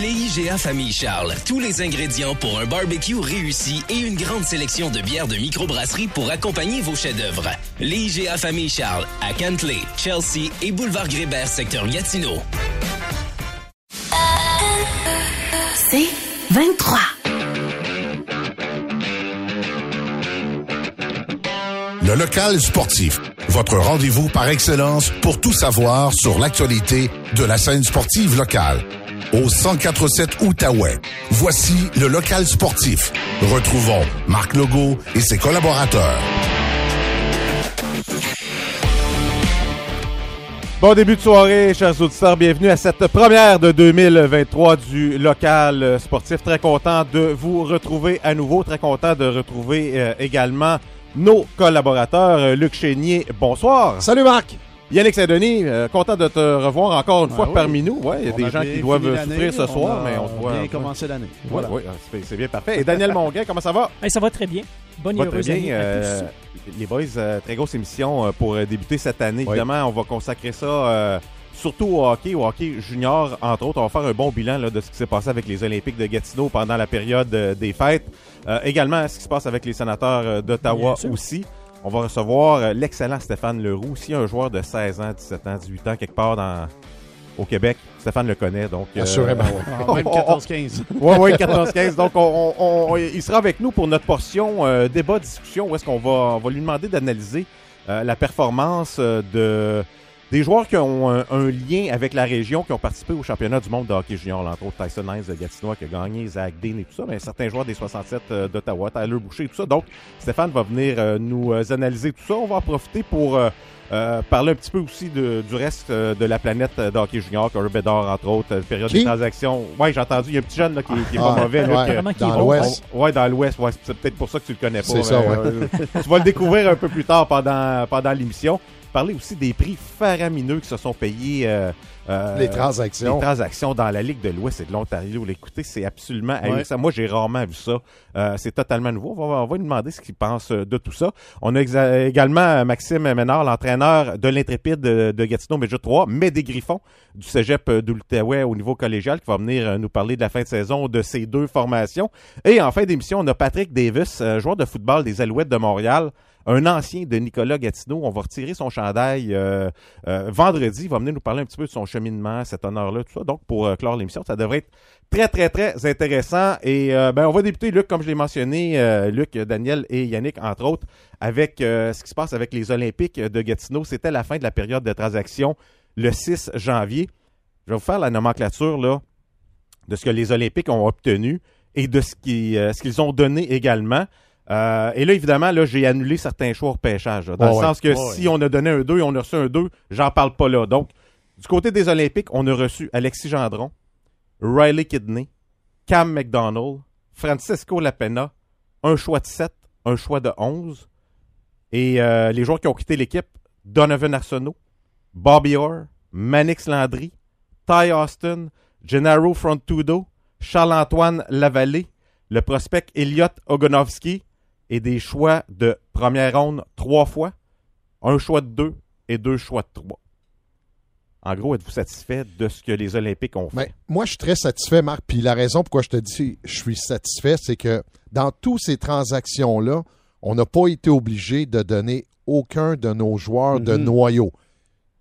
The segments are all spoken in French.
Les IGA Famille Charles. Tous les ingrédients pour un barbecue réussi et une grande sélection de bières de microbrasserie pour accompagner vos chefs-d'œuvre. Les IGA Famille Charles à Cantley, Chelsea et Boulevard Grébert, secteur Gatineau. C'est 23. Le local sportif. Votre rendez-vous par excellence pour tout savoir sur l'actualité de la scène sportive locale. Au 1047 Outaouais. Voici le local sportif. Retrouvons Marc Legault et ses collaborateurs. Bon début de soirée, chers auditeurs. Bienvenue à cette première de 2023 du local sportif. Très content de vous retrouver à nouveau. Très content de retrouver euh, également nos collaborateurs. Euh, Luc Chénier, bonsoir. Salut Marc. Yannick Saint-Denis, euh, content de te revoir encore une Ah fois oui. parmi nous. Ouais, il y a On des a gens qui doivent souffrir ce on soir, a mais on se voit. bien commencé l'année. Voilà. ouais, c'est- c'est bien parfait. Et Daniel Monguin, comment ça va? Hey, ça va très bien. Bonne Va et très heureuse bien. année à euh, tous. les boys, euh, très grosse émission euh, pour débuter cette année. Oui. Évidemment, on va consacrer ça euh, surtout au hockey, au hockey junior, entre autres. On va faire un bon bilan là, de ce qui s'est passé avec les Olympiques de Gatineau pendant la période euh, des fêtes. Euh, également, ce qui se passe avec les sénateurs euh, d'Ottawa sûr. On va recevoir euh, l'excellent Stéphane Leroux, aussi un joueur de 16 ans, 17 ans, 18 ans, quelque part dans, au Québec. Stéphane le connaît, donc... euh, Assurément, oui. On- Même on- 14-15. oui, oui, 14-15. Donc, on, on- on- il sera avec nous pour notre portion euh, débat, discussion, où est-ce qu'on va, on va lui demander d'analyser euh, la performance euh, de des joueurs qui ont un, un lien avec la région, qui ont participé au championnat du monde de hockey junior, entre autres Tyson Hines de Gatineau qui a gagné, Zach Dean et tout ça, mais certains joueurs des 67 euh, d'Ottawa, Tyler Boucher et tout ça. Donc, Stéphane va venir euh, nous euh, analyser tout ça. On va en profiter pour euh, euh, parler un petit peu aussi de- du reste de la planète de hockey junior, Corey Bedard, entre autres, période des transactions. Ouais, j'ai entendu, il y a un petit jeune là, qui, qui est Ah, pas mauvais. là, ouais, qui dans l'Ouest. ouais, dans l'Ouest, ouais, c'est peut-être pour ça que tu le connais pas. C'est ça, ouais. tu vas le découvrir un peu plus tard pendant, pendant l'émission. Parler aussi des prix faramineux qui se sont payés. euh, euh, Les transactions. les transactions dans la Ligue de l'Ouest et de l'Ontario. L'écouter, c'est absolument Ouais. Moi, j'ai rarement vu ça. Euh, c'est totalement nouveau. On va, on va lui demander ce qu'il pense euh, de tout ça. On a également euh, Maxime Ménard, l'entraîneur de l'Intrépide de, de Gatineau Média 3, mais des Griffons du cégep euh, de l'Outaouais au niveau collégial qui va venir euh, nous parler de la fin de saison de ces deux formations. Et en fin d'émission, on a Patrick Davis, euh, joueur de football des Alouettes de Montréal, un ancien de Nicolas Gatineau. On va retirer son chandail euh, euh, vendredi. Il va venir nous parler un petit peu de son cheminement, cet honneur-là, tout ça. Donc, pour euh, clore l'émission, ça devrait être très, très, très intéressant. Et ben, on va débuter, Luc, comme je l'ai mentionné, Luc, Daniel et Yannick, entre autres, avec ce qui se passe avec les Olympiques de Gatineau. C'était la fin de la période de transaction le 6 janvier. Je vais vous faire la nomenclature là, de ce que les Olympiques ont obtenu et de ce qu'ils ont donné également. Euh, et là, évidemment, là, j'ai annulé certains choix au pêchage. là, dans Ouais, le ouais. sens que Ouais, si on a donné un 2 et on a reçu un 2, j'en parle pas là. Donc, du côté des Olympiques, on a reçu Alexis Gendron, Riley Kidney, Cam McDonald, Francisco Lapena, un choix de 7, un choix de 11. Et euh, les joueurs qui ont quitté l'équipe, Donovan Arsenault, Bobby Orr, Manix Landry, Ty Austin, Gennaro Frontudo, Charles-Antoine Lavallée, le prospect Elliot Ogonovski et des choix de première ronde trois fois, un choix de deux et deux choix de trois. En gros, êtes-vous satisfait de ce que les Olympiques ont fait? Mais moi, je suis très satisfait, Marc. Puis la raison pourquoi je te dis je suis satisfait, c'est que dans toutes ces transactions-là, on n'a pas été obligé de donner aucun de nos joueurs de Mhm. noyau.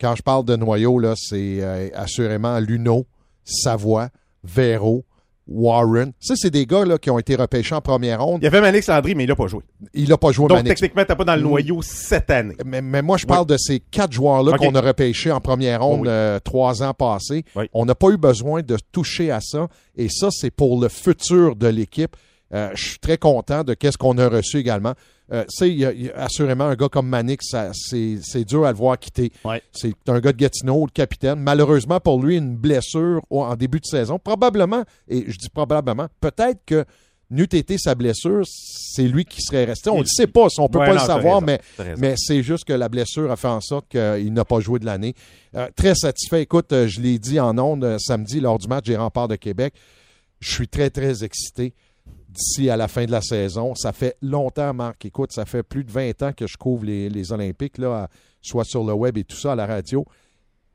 Quand je parle de noyau, là, c'est euh, assurément Luno, Savoie, Véro, Warren. Ça, c'est des gars là, qui ont été repêchés en première ronde. Il y avait Manix Landry, mais il n'a pas joué. Il n'a pas joué Donc, Manix. techniquement, tu pas dans le noyau cette année. Mais, mais moi, je parle de ces quatre joueurs-là qu'on a repêchés en première ronde Oh oui. euh, trois ans passés. Oui. On n'a pas eu besoin de toucher à ça. Et ça, c'est pour le futur de l'équipe. Euh, je suis très content de qu'est-ce qu'on a reçu également. Euh, tu sais, il y a- il y a assurément un gars comme Manix, ça- c'est dur à le voir quitter. Ouais. C'est un gars de Gatineau, le capitaine. Malheureusement pour lui, une blessure en début de saison. Probablement, et je dis probablement, peut-être que n'eût été sa blessure, c'est lui qui serait resté. On ne le sait pas, on peut Ouais, pas non, le savoir, raison, mais c'est juste que la blessure a fait en sorte qu'il n'a pas joué de l'année. Euh, très satisfait. Écoute, euh, je l'ai dit en ondes euh, samedi lors du match des remparts de Québec. Je suis très, très excité d'ici à la fin de la saison. Ça fait longtemps, Marc. Écoute, ça fait plus de 20 ans que je couvre les, les Olympiques, là, à- soit sur le web et tout ça, à la radio.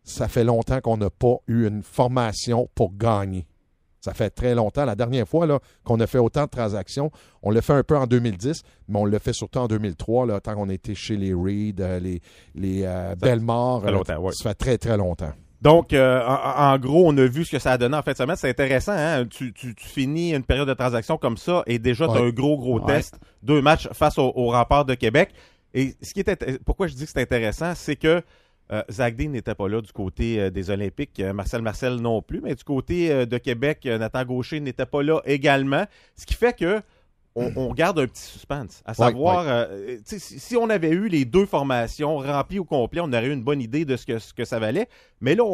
Ça fait longtemps qu'on n'a pas eu une formation pour gagner. Ça fait très longtemps. La dernière fois là, qu'on a fait autant de transactions, on l'a fait un peu en 2010, mais on l'a fait surtout en 2003, là, tant qu'on était chez les Reed, euh, les, les euh, Belmore. fait longtemps, ouais. Ça fait très, très longtemps. Donc, euh, en, en gros, on a vu ce que ça a donné en fin de semaine. C'est intéressant. Hein? Tu, tu, tu finis une période de transaction comme ça et déjà, tu as Ouais. un gros, gros Ouais. test. Deux matchs face au, au rempart de Québec. Et ce qui est pourquoi je dis que c'est intéressant, c'est que euh, n'était pas là du côté euh, des Olympiques, euh, Marcel Marcel non plus, mais du côté de Québec, Nathan Gaucher n'était pas là également. Ce qui fait que on, on garde un petit suspense. À savoir, euh, tu si, si on avait eu les deux formations remplies au complet, on aurait eu une bonne idée de ce que, ce que ça valait. Mais là,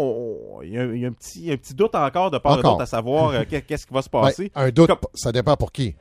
il y, a un- il y a un petit, un petit doute encore de part Encore. d'autre à savoir euh, qu'est- qu'est-ce qui va se Ouais, passer. un doute, Comme- ça dépend pour qui.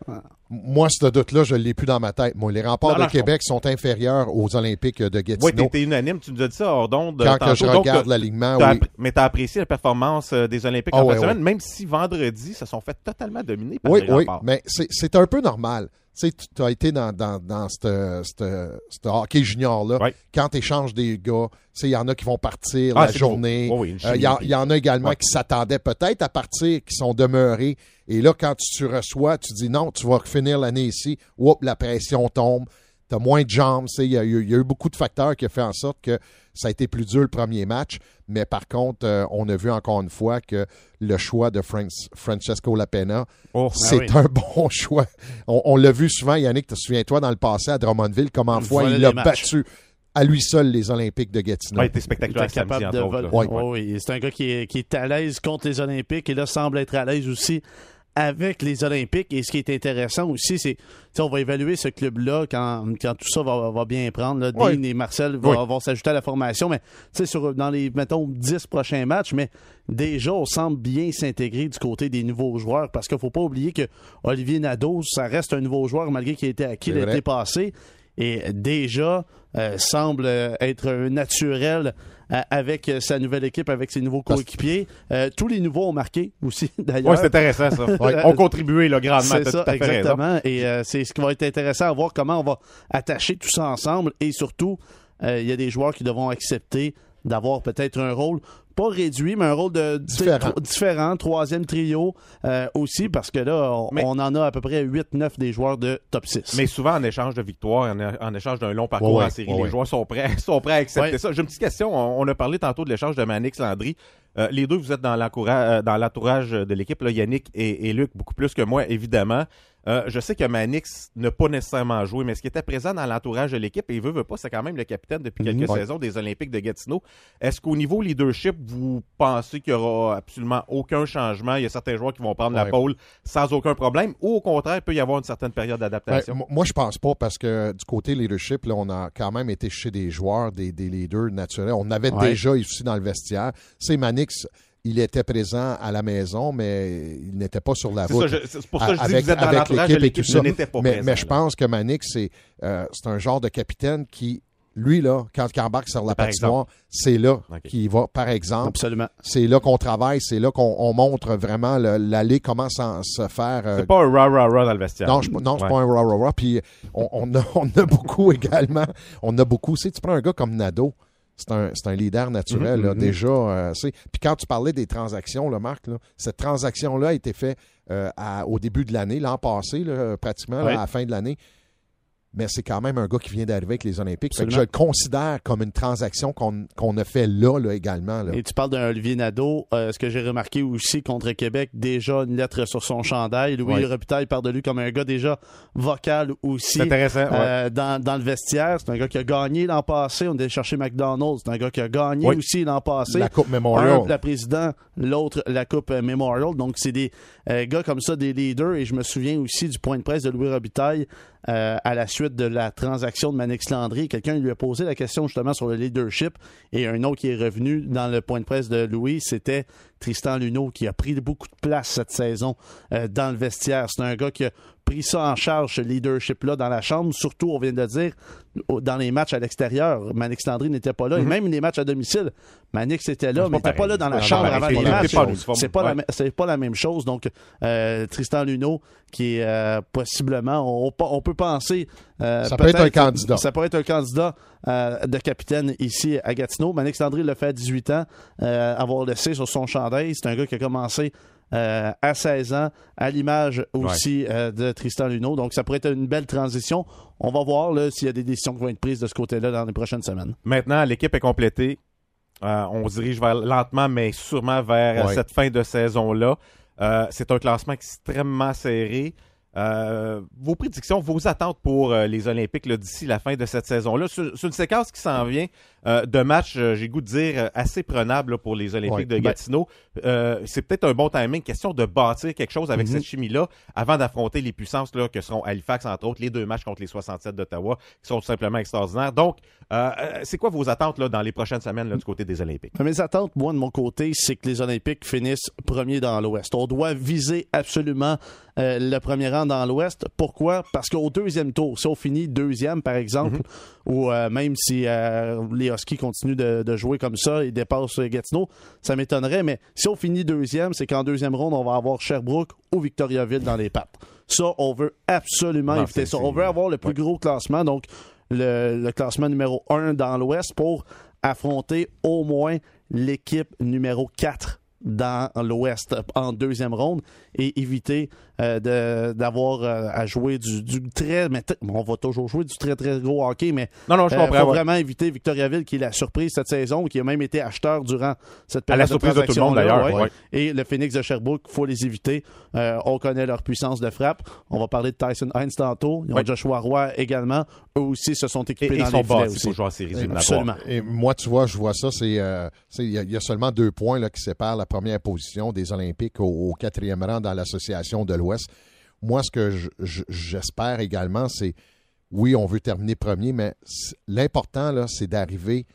Moi, ce doute-là, je ne l'ai plus dans ma tête. Moi, les remparts Non, de Québec sont inférieurs aux Olympiques de Oui, Gatineau. t'étais unanime, tu nous as dit ça hors d'onde. Quand tantôt. que je regarde t'as- l'alignement, oui. mais t'as apprécié la performance euh, des Olympiques Ah en fin de semaine, même si vendredi, se sont fait totalement dominer par Oui, les oui, remparts. mais c'est c'est un peu normal. Tu sais, tu as été dans, dans, dans ce hockey junior-là. Ouais. Quand tu échanges des gars, il y en a qui vont partir Ah, la journée. oui, Euh, Il y, en- y a également Ouais. qui s'attendaient peut-être à partir, qui sont demeurés. Et là, quand tu, tu reçois, tu dis non, tu vas finir l'année ici. Oups, la pression tombe. Tu as moins de jambes. Il y, a eu- il y a eu beaucoup de facteurs qui ont fait en sorte que ça a été plus dur le premier match. Mais par contre, euh, on a vu encore une fois que le choix de Fran- Francesco Lapena, Oh, c'est oui. un bon choix. On, on l'a vu souvent, Yannick, te souviens-toi dans le passé à Drummondville, comment Il fois il a battu à lui seul les Olympiques de Gatineau. ouais, Il spectaculaire était samedi, capable entre de voler. Ouais. Oui. C'est un gars qui est, qui est à l'aise contre les Olympiques et là semble être à l'aise aussi avec les Olympiques. Et ce qui est intéressant aussi, c'est tu sais, on va évaluer ce club-là quand, quand tout ça va, va bien prendre. Là. Dean et Marcel vont, Oui. vont s'ajouter à la formation, mais tu sais, sur, dans les, mettons, 10 prochains matchs, mais déjà, on semble bien s'intégrer du côté des nouveaux joueurs parce qu'il faut pas oublier que Olivier Nadeau, ça reste un nouveau joueur malgré qu'il été acquis l'été passé. Et déjà, euh, semble être un naturel avec euh, sa nouvelle équipe, avec ses nouveaux coéquipiers. Euh, tous les nouveaux ont marqué aussi, d'ailleurs. Ouais, c'est intéressant, ça. Ouais. On contribué là, grandement. C'est ça, tout à fait raison. exactement. Et euh, c'est ce qui va être intéressant à voir comment on va attacher tout ça ensemble. Et surtout, euh, il y a des joueurs qui devront accepter d'avoir peut-être un rôle pas réduit, mais un rôle de Différent. tro- différent, troisième trio euh, aussi, parce que là, on, Mais- on en a à peu près 8-9 des joueurs de top 6. Mais souvent, en échange de victoire, en, en échange d'un long parcours Ouais, en série, ouais, les ouais. joueurs sont prêts, sont prêts à accepter Ouais. ça. J'ai une petite question. On, on a parlé tantôt de l'échange de Manix Landry. Euh, les deux, vous êtes dans euh, dans l'entourage de l'équipe, Yannick et, et Luc, beaucoup plus que moi, évidemment. Euh, je sais que Manix n'a pas nécessairement joué, mais ce qui était présent dans l'entourage de l'équipe, et il veut, veut pas, c'est quand même le capitaine depuis quelques Mhm. Ouais. saisons des Olympiques de Gatineau. Est-ce qu'au niveau leadership, vous pensez qu'il y aura absolument aucun changement? Il y a certains joueurs qui vont prendre la pôle sans aucun problème, ou au contraire, il peut y avoir une certaine période Ben, d'adaptation? mo- moi, je pense pas parce que du côté leadership, là, on a quand même été chez des joueurs, des, des leaders naturels. On avait Ouais. déjà ici dans le vestiaire. C'est Manix, il était présent à la maison, mais il n'était pas sur la route. c'est pour ça que je dis avec, que vous êtes dans l'entourage et tout ça. pas mais, présent, mais je pense que Manix, c'est euh, c'est un genre de capitaine qui, lui, là, quand il embarque sur la Par patinoire, c'est là qu'il va, par exemple. Absolument. C'est là qu'on travaille, c'est là qu'on on montre vraiment l'allée, comment s'en- se faire. euh, C'est pas un rah-rah-rah dans le vestiaire. non, je, non, c'est Ouais. pas un rah rah rah. Puis on, on a, on a beaucoup également. On a beaucoup. Tu sais, tu prends un gars comme Nado. C'est un, leader naturel, Mhm, là, mhm. déjà. euh, puis quand tu parlais des transactions, là, Marc, là, cette transaction-là a été faite euh, à- au début de l'année, l'an passé, là, pratiquement, à la fin de l'année. Mais c'est quand même un gars qui vient d'arriver avec les Olympiques. Je le considère comme une transaction qu'on a fait là, là également. Là. Et tu parles d'un Olivier Nadeau. Euh, ce que j'ai remarqué aussi contre Québec, déjà une lettre sur son chandail. Louis Ouais. Robitaille part de lui comme un gars déjà vocal aussi. Intéressant. ouais. Euh, dans, dans le vestiaire, c'est un gars qui a gagné l'an passé. On est allé chercher McDonald's. C'est un gars qui a gagné Oui. aussi l'an passé. La Coupe Memorial. Un, la président, l'autre, la Coupe Memorial. Donc, c'est des euh, gars comme ça, des leaders. Et je me souviens aussi du point de presse de Louis Robitaille euh, à la suite de la transaction de Manix Landry. Quelqu'un lui a posé la question justement sur le leadership. Et un autre qui est revenu dans le point de presse de Louis, c'était Tristan Luneau, qui a pris beaucoup de place cette saison euh, dans le vestiaire. C'est un gars qui a pris ça en charge, ce leadership-là, dans la chambre. Surtout, on vient de le dire, dans les matchs à l'extérieur. Manix Landry n'était pas là. Et même les matchs à domicile, Manix était là, mais pas n'était pas là dans la chambre avant les matchs. c'est pas- la ouais. me- c'est pas la même chose. Donc, euh, Tristan Luneau, qui est euh, possiblement, on, on peut penser. Ça peut être un candidat. Ça pourrait être un candidat euh, de capitaine ici à Gatineau. Manix Landry l'a fait à 18 ans, euh, avoir laissé sur son chandail. C'est un gars qui a commencé euh, à 16 ans, à l'image aussi euh, de Tristan Luneau. Donc, ça pourrait être une belle transition. On va voir s'il y a des décisions qui vont être prises de ce côté-là dans les prochaines semaines. Maintenant, l'équipe est complétée. Euh, on se dirige vers, lentement, mais sûrement vers Ouais. cette fin de saison-là. C'est un classement extrêmement serré. Euh, vos prédictions, vos attentes pour euh, les Olympiques d'ici la fin de cette saison-là, sur, sur une séquence qui s'en vient euh, de matchs, euh, j'ai goût de dire, euh, assez prenable là, pour les Olympiques Ouais. de Ben- Gatineau. Euh, c'est peut-être un bon timing, question de bâtir quelque chose avec Mhm. cette chimie-là avant d'affronter les puissances là, que seront Halifax, entre autres, les deux matchs contre les 67 d'Ottawa, qui sont tout simplement extraordinaires. Donc, euh, c'est quoi vos attentes là, dans les prochaines semaines là, du côté des Olympiques? Mes attentes, moi, de mon côté, c'est que les Olympiques finissent premiers dans l'Ouest. On doit viser absolument euh, le premier rang dans l'Ouest. Pourquoi? Parce qu'au deuxième tour, si on finit deuxième, par exemple, ou euh, même si euh, les Huskies continuent de, de jouer comme ça et dépassent euh, Gatineau, ça m'étonnerait, mais si on finit deuxième, c'est qu'en deuxième ronde, on va avoir Sherbrooke ou Victoriaville dans les pattes. Ça, on veut absolument Non, éviter ça. On veut avoir le plus ouais. gros classement, donc le, le classement numéro 1 dans l'Ouest pour affronter au moins l'équipe numéro 4 dans l'Ouest en deuxième ronde et éviter euh, de- d'avoir euh, à jouer du, du très mais on va toujours jouer du très très gros hockey mais Non, non, je euh, comprends. faut ouais. vraiment éviter Victoriaville qui est la surprise cette saison qui a même été acheteur durant cette À la période surprise de tout le monde, d'ailleurs, ouais. et le Phoenix de Sherbrooke faut les éviter Euh, on connaît leur puissance de frappe on va parler de Tyson Hines tantôt ils ont Ouais. Joshua Roy également eux aussi se sont Et, équipés et dans ils sont les filets aussi pour jouer en séries éliminatoires. Absolument. Et moi, tu vois, je vois ça, c'est euh, il y, y a seulement deux points là, qui séparent la première position des Olympiques au, au quatrième rang dans l'association de l'Ouest. Moi, ce que je- je- j'espère également, c'est oui, on veut terminer premier, mais l'important là, c'est d'arriver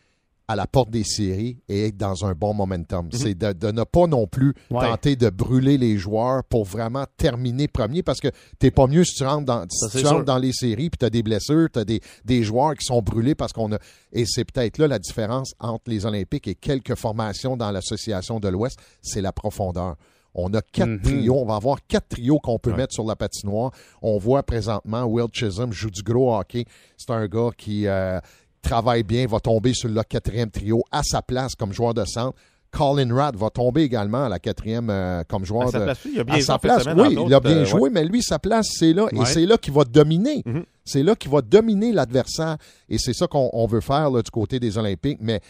à la porte des séries et être dans un bon momentum. C'est de, de ne pas non plus. Ouais. tenter de brûler les joueurs pour vraiment terminer premier parce que t'es pas mieux si tu rentres dans, si Ça, c'est tu rentres sûr. dans les séries puis tu as des blessures, tu as des, des joueurs qui sont brûlés parce qu'on a. Et c'est peut-être là la différence entre les Olympiques et quelques formations dans l'Association de l'Ouest, c'est la profondeur. On a quatre Mhm. trios. On va avoir quatre trios qu'on peut Ouais. mettre sur la patinoire. On voit présentement Will Chisholm joue du gros hockey. C'est un gars qui euh, travaille bien, va tomber sur le quatrième trio à sa place comme joueur de centre. Colin Radd va tomber également à la quatrième euh, comme joueur À sa de, place, il a bien à joué sa place, oui, il a bien euh, joué, ouais. mais lui, sa place, c'est là. Et c'est là qu'il va dominer. Mhm. C'est là qu'il va dominer l'adversaire. Et c'est ça qu'on on veut faire là, du côté des Olympiques. Mais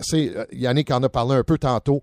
c'est euh, Yannick en a parlé un peu tantôt.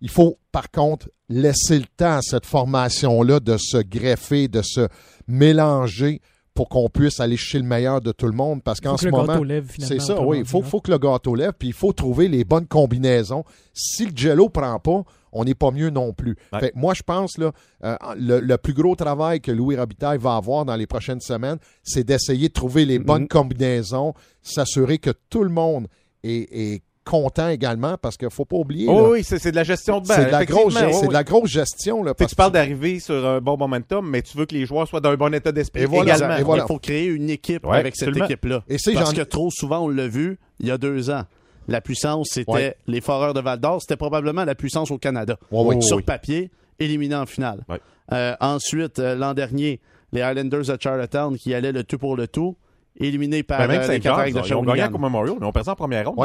Il faut, par contre, laisser le temps à cette formation-là de se greffer, de se mélanger pour qu'on puisse aller chez le meilleur de tout le monde. Parce qu'en Faut que ce le moment, gâteau lève, finalement, c'est ça, oui. Il faut, faut que le gâteau lève, puis il faut trouver les bonnes combinaisons. Si le jello prend pas, on n'est pas mieux non plus. Ouais. Fait que moi, je pense là, euh, le, le plus gros travail que Louis Robitaille va avoir dans les prochaines semaines, c'est d'essayer de trouver les bonnes Mhm. combinaisons, s'assurer que tout le monde est, est content également, parce qu'il ne faut pas oublier. Oh là, oui, c'est de la gestion de bain. c'est de, la grosse, oh c'est oui. de la grosse gestion. Là, Tu sais, parce tu parles d'arriver sur un bon momentum, mais tu veux que les joueurs soient dans un bon état d'esprit Et voilà, également. et voilà. Il faut créer une équipe Ouais, avec cette équipe-là. Parce que trop souvent, on l'a vu il y a deux ans. La puissance, c'était Ouais. les Foreurs de Val d'Or. C'était probablement la puissance au Canada. Ouais, ouais. Sur oui. papier, éliminé en finale. Ouais. Euh, ensuite, euh, l'an dernier, les Highlanders de Charlottetown qui allaient le tout pour le tout, éliminés par Ben, même euh, les Saint-Jean, Cataractes de ils ont gagné Memorial, mais ils ont perdu en première ronde.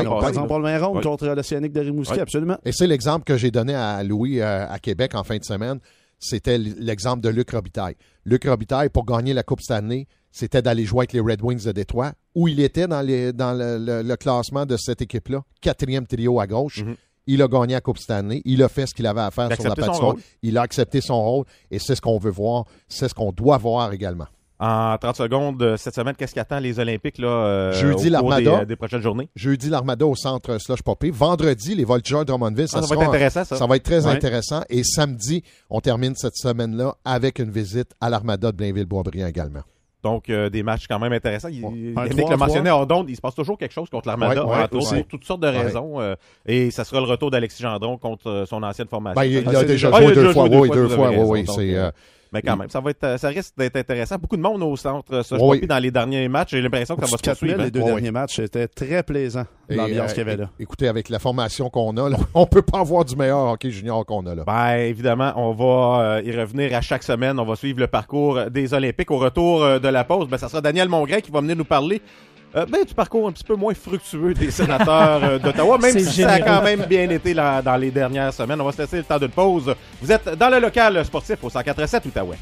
Pour le main ronde Ouais. contre l'Océanique de Rimouski, Ouais. absolument. Et c'est l'exemple que j'ai donné à Louis euh, à Québec en fin de semaine. C'était l'exemple de Luc Robitaille. Luc Robitaille, pour gagner la Coupe Stanley, c'était d'aller jouer avec les Red Wings de Détroit, où il était dans, les, dans le, le- le classement de cette équipe-là. Quatrième trio à gauche. Mhm. Il a gagné la Coupe Stanley. Il a fait ce qu'il avait à faire sur la patinoire. Il a accepté son rôle. Et c'est ce qu'on veut voir. C'est ce qu'on doit voir également. En 30 secondes, euh, cette semaine, qu'est-ce qui attend les Olympiques là, euh, Jeudi, au cours des, l'Armada. euh, des prochaines journées? Jeudi, l'Armada au centre Slush Poppy. Vendredi, les Voltigeurs de Drummondville. Ah, ça va être en- intéressant, ça. Ça va être très Ouais. intéressant. Et samedi, on termine cette semaine-là avec une visite à l'Armada de Blainville-Boisbriand également. Donc, euh, des matchs quand même intéressants. Il, le mentionnait hors d'onde, il se passe toujours quelque chose contre l'Armada, Ouais, ouais, aussi. pour toutes sortes de raisons. euh, et ça sera le retour d'Alexis Gendron contre son ancienne formation. Ben, il, il Ah, a déjà déjà- Ah, il joué deux déjà fois. Oui, deux fois. Oui, Mais quand même, ça va être, euh, ça risque d'être intéressant. Beaucoup de monde au centre euh, Slush Oui. Dans les derniers matchs. J'ai l'impression que ça va se 4 000, poursuivre. hein. les deux derniers matchs, c'était très plaisant, l'ambiance euh, qu'il y avait là. Écoutez, avec la formation qu'on a, là, on peut pas avoir du meilleur hockey junior qu'on a là. Ben, évidemment, on va euh, y revenir à chaque semaine. On va suivre le parcours des Olympiques. Au retour de la pause, ben, ça sera Daniel Mongrain qui va venir nous parler euh, ben, du parcours un petit peu moins fructueux des sénateurs euh, d'Ottawa, même si ça a quand même bien été là, dans les dernières semaines. On va se laisser le temps d'une pause. Vous êtes dans le local sportif au 147 Outaouais.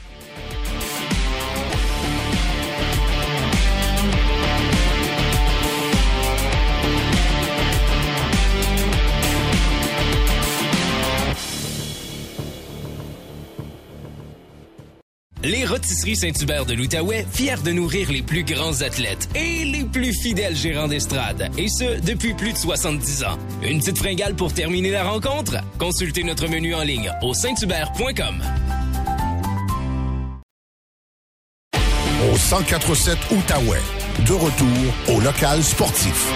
Les rôtisseries Saint-Hubert de l'Outaouais, fiers de nourrir les plus grands athlètes et les plus fidèles gérants d'estrade, et ce, depuis plus de 70 ans. Une petite fringale pour terminer la rencontre? Consultez notre menu en ligne au sainthubert.com. Au 1047 Outaouais. De retour au local sportif.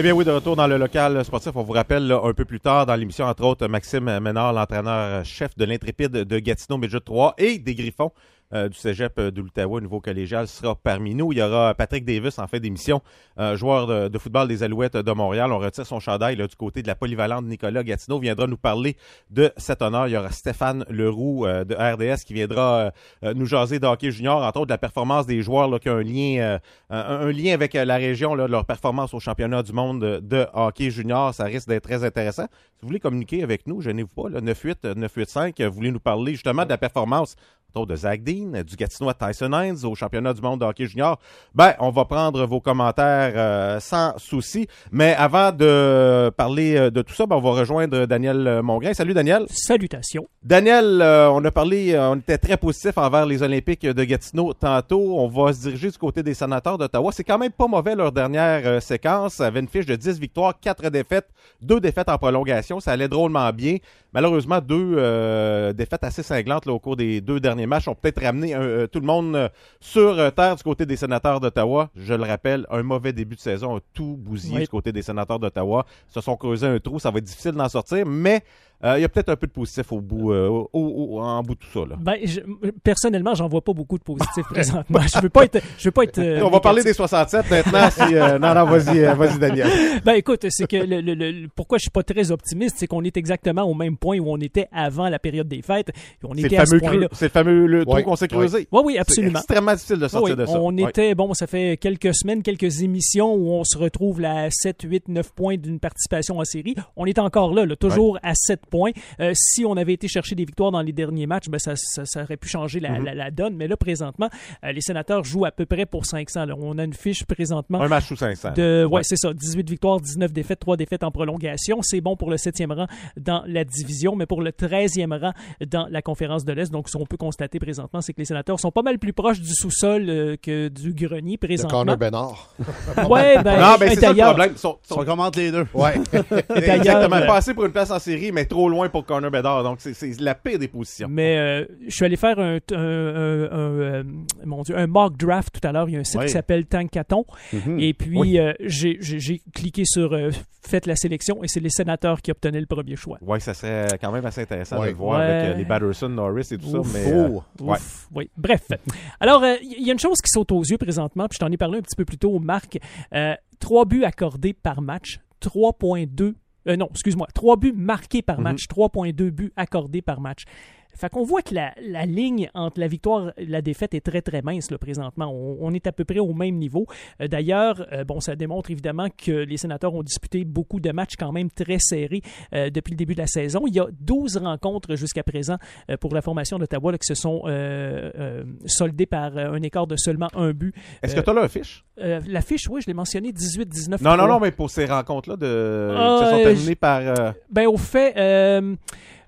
Eh bien oui, de retour dans le local sportif. On vous rappelle un peu plus tard dans l'émission, entre autres, Maxime Ménard, l'entraîneur-chef de l'Intrépide de Gatineau Midget 3 et des Griffons euh, du cégep de l'Outaouais au niveau collégial sera parmi nous. Il y aura Patrick Davis en fin d'émission, euh, joueur de, football des Alouettes de Montréal. On retire son chandail là, du côté de la polyvalente Nicolas Gatineau. viendra nous parler de cet honneur. Il y aura Stéphane Leroux euh, de RDS qui viendra euh, euh, nous jaser de hockey junior, entre autres de la performance des joueurs là, qui ont un lien, euh, un, un lien avec euh, la région, là, de leur performance au championnat du monde de, hockey junior. Ça risque d'être très intéressant. Si vous voulez communiquer avec nous, gênez-vous pas, là, 98 985, vous voulez nous parler justement de la performance autres de Zach Dean, du Gatineau à Tyson Hines au championnat du monde de hockey junior, ben, on va prendre vos commentaires euh, sans souci. Mais avant de parler euh, de tout ça, ben, on va rejoindre Daniel euh, Mongrain. Salut Daniel. Salutations. Daniel, euh, on a parlé, euh, on était très positif envers les Olympiques de Gatineau tantôt. On va se diriger du côté des sénateurs d'Ottawa. C'est quand même pas mauvais leur dernière séquence. Ça avait une fiche de 10 victoires, 4 défaites, 2 défaites en prolongation. Ça allait drôlement bien. Malheureusement, deux défaites assez cinglantes là, au cours des deux derniers matchs ont peut-être ramené euh, tout le monde euh, sur euh, terre du côté des sénateurs d'Ottawa. Je le rappelle, un mauvais début de saison, a tout bousillé Oui. du côté des sénateurs d'Ottawa. Se sont creusés un trou, ça va être difficile d'en sortir, mais euh, il y a peut-être un peu de positif au bout, euh, au- au- en bout de tout ça. Là. Ben, je- personnellement, j'en vois pas beaucoup de positifs présentement. Je veux pas être, je veux pas être. euh, On va parler des négatif. 67 maintenant. Si, euh, non, non, vas-y, vas-y, Daniel. Ben, écoute, c'est que le, le- le- pourquoi je suis pas très optimiste, c'est qu'on est exactement au même point où on était avant la période des fêtes. On C'est était le à ce fameux. C'est le fameux le trou qu'on s'est ouais. creusé. Oui, oui, C'est absolument. extrêmement difficile de sortir Oui, de ça. on Ouais. était, bon, ça fait quelques semaines, quelques émissions où on se retrouve là, à 7, 8, 9 points d'une participation en série. On est encore là, là, toujours à 7 points. Euh, si on avait été chercher des victoires dans les derniers matchs, ben, ça, ça, ça aurait pu changer Mm-hmm. la, la- la donne. Mais là, présentement, euh, les sénateurs jouent à peu près pour 500. là. On a une fiche présentement Un match sous 500. de, ouais, Ouais. c'est ça. 18 victoires, 19 défaites, 3 défaites en prolongation. C'est bon pour le 7e rang dans la division, mais pour le 13e rang dans la conférence de l'Est. Donc, ce qu'on peut constater présentement, c'est que les sénateurs sont pas mal plus proches du sous-sol euh, que du grenier De présentement. Connor Bernard. Ouais, ben, Non, ben c'est ça le problème. Ils sont- On sont- les deux. Ouais. Exactement. Pas assez pour une place en série, mais trop loin pour Connor Bedard. Donc, c'est- la pire des positions. Mais euh, je suis allé faire un, un- un- un, euh, mon Dieu, un mock draft tout à l'heure. Il y a un site Oui. qui s'appelle Tankaton. Mhm. Et puis, Oui. euh, j'ai- cliqué sur euh, Faites la sélection et c'est les sénateurs qui obtenaient le premier choix. Ouais, ça serait quand même assez intéressant Ouais. de le voir Ouais. avec euh, les Batterson, Norris et tout Ouf. ça. Mais, ouais. Ouf, oui. Bref. Alors, euh, il y a une chose qui saute aux yeux présentement, puis je t'en ai parlé un petit peu plus tôt, Marc. Euh, trois buts accordés par match, 3.2. euh, non, excuse-moi, trois buts marqués par match, 3.2 buts accordés par match. Fait qu'on voit que la, la ligne entre la victoire et la défaite est très très mince là, présentement. On, on est à peu près au même niveau. Euh, D'ailleurs, euh, bon, ça démontre évidemment que les sénateurs ont disputé beaucoup de matchs quand même très serrés euh, depuis le début de la saison. Il y a 12 rencontres jusqu'à présent pour la formation d'Ottawa qui se sont soldées par un écart de seulement un but. Est-ce que tu as là un fiche? La fiche, oui, je l'ai mentionné, 18-19. Non, non, 3. non, mais pour ces rencontres-là de... Ah, qui se sont euh, terminées par... Ben, au fait,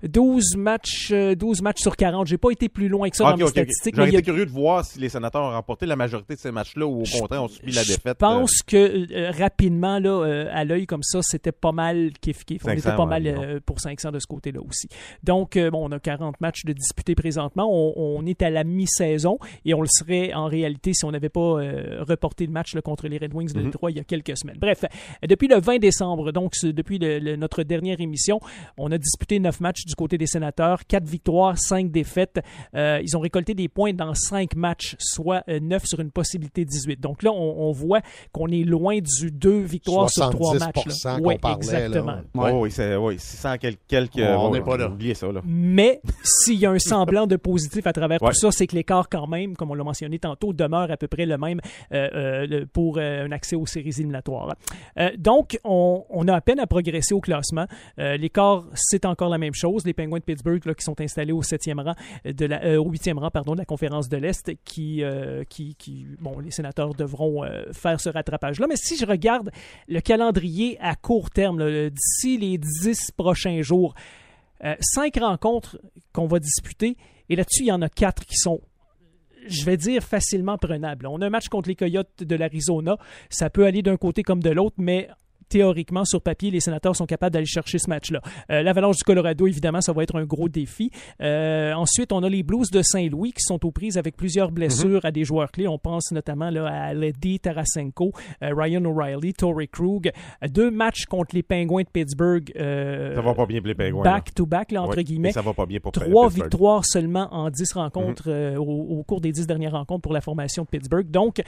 12 matchs, euh, 12 matchs sur 40. J'ai pas été plus loin que ça ok, dans mes ok, ok. statistiques. J'aurais mais il y a- été curieux de voir si les sénateurs ont remporté la majorité de ces matchs-là ou au Je- contraire ont subi la Je défaite. pense que euh, rapidement, là, euh, à l'œil comme ça, c'était pas mal kiff-kiff. On 500, était pas mal euh, pour 500 de ce côté-là aussi. Donc, euh, bon, on a 40 matchs de disputés présentement. On, on est à la mi-saison et on le serait en réalité si on n'avait pas euh, reporté le match là, contre les Red Wings de Mhm. Détroit il y a quelques semaines. Bref, euh, depuis le 20 décembre, donc depuis le- le- notre dernière émission, on a disputé 9 matchs du côté des sénateurs. Quatre victoires, cinq défaites. Euh, ils ont récolté des points dans cinq matchs, soit euh, neuf sur une possibilité de 18. Donc là, on, on voit qu'on est loin du deux victoires sur trois matchs. là. 70% qu'on Ouais, parlait, là. exactement. Ouais. Oh, oui, c'est oui, 600 quel- quelques. On ouais, n'est pas là. Oubliez ça, là. Mais s'il y a un semblant de positif à travers Ouais. tout ça, c'est que l'écart quand même, comme on l'a mentionné tantôt, demeure à peu près le même euh, euh, pour euh, un accès aux séries éliminatoires. Euh, donc, on, on a à peine à progresser au classement. Euh, l'écart, c'est encore la même chose. Les Penguins de Pittsburgh qui sont installés au septième rang de la, euh, au huitième rang pardon de la conférence de l'Est, qui, euh, qui, qui, bon, les sénateurs devront euh, faire ce rattrapage-là. Mais si je regarde le calendrier à court terme, d'ici les dix prochains jours, euh, cinq rencontres qu'on va disputer, et là-dessus, il y en a quatre qui sont, je vais dire, facilement prenables. On a un match contre les Coyotes de l'Arizona. Ça peut aller d'un côté comme de l'autre, mais théoriquement, sur papier, les sénateurs sont capables d'aller chercher ce match-là. Euh, L'Avalanche du Colorado, évidemment, ça va être un gros défi. Euh, ensuite, on a les Blues de Saint-Louis qui sont aux prises avec plusieurs blessures à des joueurs clés. On pense notamment là, à Ledy Tarasenko, euh, Ryan O'Reilly, Torrey Krug. Deux matchs contre les Penguins de Pittsburgh. euh, Ça va pas bien pour les Penguins. Back-to-back, là, entre guillemets. et Ça va pas bien pour Trois Pittsburgh. victoires seulement en dix rencontres Mhm. euh, au, au cours des dix dernières rencontres pour la formation de Pittsburgh. Donc,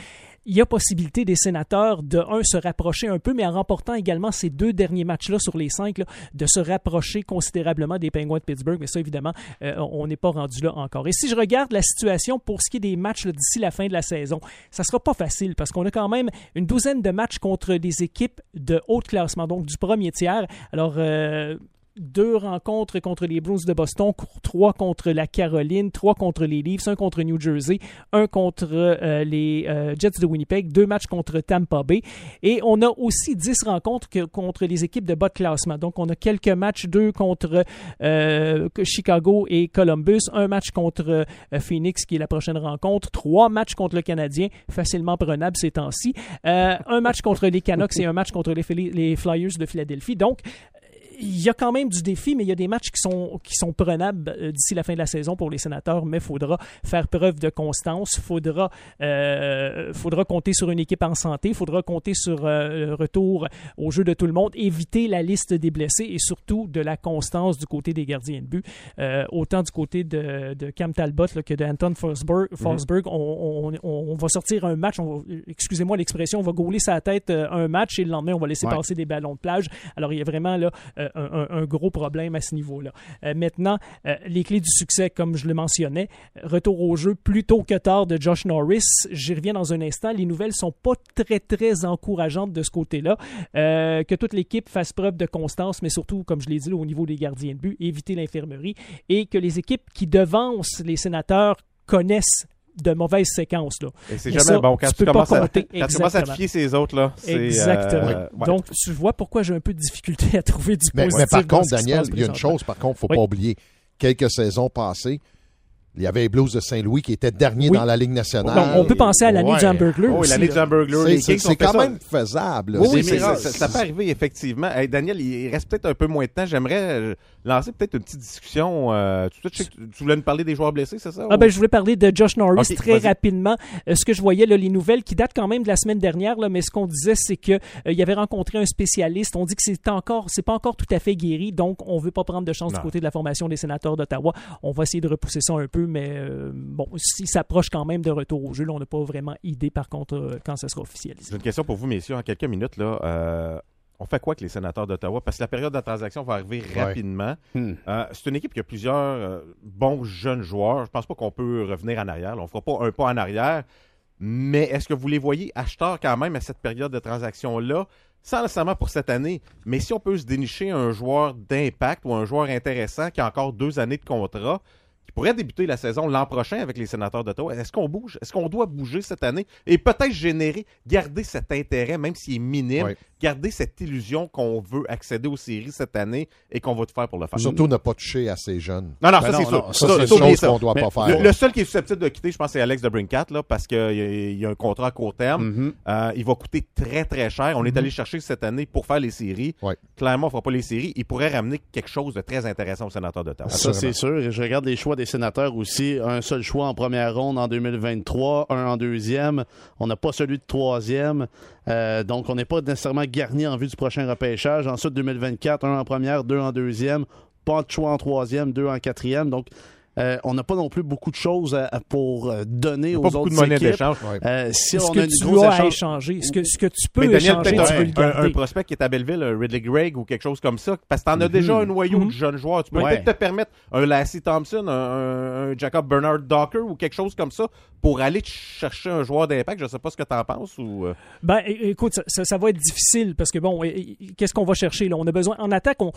il y a possibilité des sénateurs de, un, se rapprocher un peu, mais en remportant également ces deux derniers matchs-là sur les cinq, de se rapprocher considérablement des Penguins de Pittsburgh. Mais ça, évidemment, euh, on n'est pas rendu là encore. Et si je regarde la situation pour ce qui est des matchs d'ici la fin de la saison, ça sera pas facile parce qu'on a quand même une douzaine de matchs contre des équipes de haut classement, donc du premier tiers. Alors, euh, deux rencontres contre les Bruins de Boston, trois contre la Caroline, trois contre les Leafs, un contre New Jersey, un contre euh, les euh, Jets de Winnipeg, deux matchs contre Tampa Bay. Et on a aussi dix rencontres contre les équipes de bas de classement. Donc, on a quelques matchs, deux contre euh, Chicago et Columbus, un match contre Phoenix, qui est la prochaine rencontre, trois matchs contre le Canadien, facilement prenable ces temps-ci, un match contre les Canucks et un match contre les, les Flyers de Philadelphie. Donc, il y a quand même du défi, mais il y a des matchs qui sont, qui sont prenables euh, d'ici la fin de la saison pour les sénateurs, mais il faudra faire preuve de constance, il faudra, euh, faudra compter sur une équipe en santé, il faudra compter sur euh, le retour au jeu de tout le monde, éviter la liste des blessés et surtout de la constance du côté des gardiens de but, Euh, autant du côté de, de Cam Talbot là, que de Anton Forsberg. Forsberg on, on- on- on va sortir un match, excusez-moi l'expression, on va gauler sa tête euh, un match et le lendemain on va laisser Ouais. passer des ballons de plage. Alors il y a vraiment là un, gros problème à ce niveau-là. Euh, maintenant, euh, les clés du succès, comme je le mentionnais, retour au jeu plus tôt que tard de Josh Norris. J'y reviens dans un instant. Les nouvelles sont pas très très encourageantes de ce côté-là. Euh, que toute l'équipe fasse preuve de constance, mais surtout, comme je l'ai dit, là, au niveau des gardiens de but, éviter l'infirmerie et que les équipes qui devancent les sénateurs connaissent de mauvaises séquences. Là. Et c'est Mais jamais ça, bon quand tu tu, peux pas commences à, compter. quand tu commences à te fier ces autres là. c'est, euh, Exactement. ouais. Donc, tu vois pourquoi j'ai un peu de difficulté à trouver du Mais, positif. mais par contre, Daniel, il y a une chose, par contre, faut Oui. pas oublier. Quelques saisons passées, il y avait les Blues de Saint-Louis qui étaient derniers Oui. dans la Ligue nationale. Donc, on peut penser à l'année Ouais. du Hamburglar Oh, aussi. l'année du Hamburglar, C'est- quand ça. même faisable. Oui, oui, ça, ça peut arriver effectivement. Hey, Daniel, il reste peut-être un peu moins de temps. J'aimerais euh, lancer peut-être une petite discussion. euh, tu, tu- tu voulais nous parler des joueurs blessés, c'est ça? Ah ou- ben, je voulais parler de Josh Norris très rapidement. Euh, ce que je voyais, là, les nouvelles qui datent quand même de la semaine dernière, là, mais ce qu'on disait, c'est que euh, il avait rencontré un spécialiste. On dit que c'est encore, c'est pas encore tout à fait guéri, donc on veut pas prendre de chance Non. du côté de la formation des sénateurs d'Ottawa. On va essayer de repousser ça un peu, mais euh, bon, s'il s'approche quand même de retour au jeu, là, on n'a pas vraiment idée, par contre, euh, quand ça sera officialisé. J'ai une question pour vous, messieurs, en quelques minutes. Là, euh, on fait quoi avec les sénateurs d'Ottawa? Parce que la période de la transaction va arriver rapidement. Hmm. Euh, c'est une équipe qui a plusieurs euh, bons jeunes joueurs. Je pense pas qu'on peut revenir en arrière. là. On fera pas un pas en arrière. Mais est-ce que vous les voyez acheteurs quand même à cette période de transaction-là? Sans nécessairement pour cette année, mais si on peut se dénicher un joueur d'impact ou un joueur intéressant qui a encore deux années de contrat, pourrait débuter la saison l'an prochain avec les sénateurs d'Ottawa, est-ce qu'on bouge? Est-ce qu'on doit bouger cette année? Et peut-être générer, garder cet intérêt, même s'il est minime, garder cette illusion qu'on veut accéder aux séries cette année et qu'on va tout faire pour le faire. Surtout ne pas toucher à ces jeunes. Non, non, Ben ça non, c'est non, sûr. Ça, Ça, c'est ça, qu'on doit Mais pas faire. Le, le seul qui est susceptible de quitter, je pense, c'est Alex de Brincat, là, parce qu'il y, y a un contrat à court terme. Mhm. Euh, il va coûter très, très cher. On est allé chercher cette année pour faire les séries. Clairement, on ne fera pas les séries. Il pourrait ramener quelque chose de très intéressant au sénateur d'Ottawa. Ça, c'est sûr. Je regarde les choix des sénateurs aussi. Un seul choix en première ronde en 2023, un en deuxième. On n'a pas celui de troisième. Euh, donc, on n'est pas nécessairement garni en vue du prochain repêchage. Ensuite, 2024, un en première, deux en deuxième. pas de choix en troisième, deux en quatrième. Donc, euh, on n'a pas non plus beaucoup de choses à- à- pour euh, donner Pas aux beaucoup autres de monnaie équipes. d'échange. Ouais. Euh, si Ce on que a une tu as à échange- échanger, ce que, ce que tu peux Daniel, échanger, tu un, peux le un- un garder. prospect qui est à Belleville, un Ridley Gregg ou quelque chose comme ça, parce que t'en as déjà un noyau Mhm. de jeunes joueurs. Tu peux Ouais. peut-être te permettre un Lassie Thompson, un, Jacob Bernard Docker ou quelque chose comme ça pour aller chercher un joueur d'impact. Je sais pas ce que t'en penses ou. euh, Ben, écoute, ça, ça- ça va être difficile parce que bon, qu'est-ce qu'on va chercher là? On a besoin en attaque, on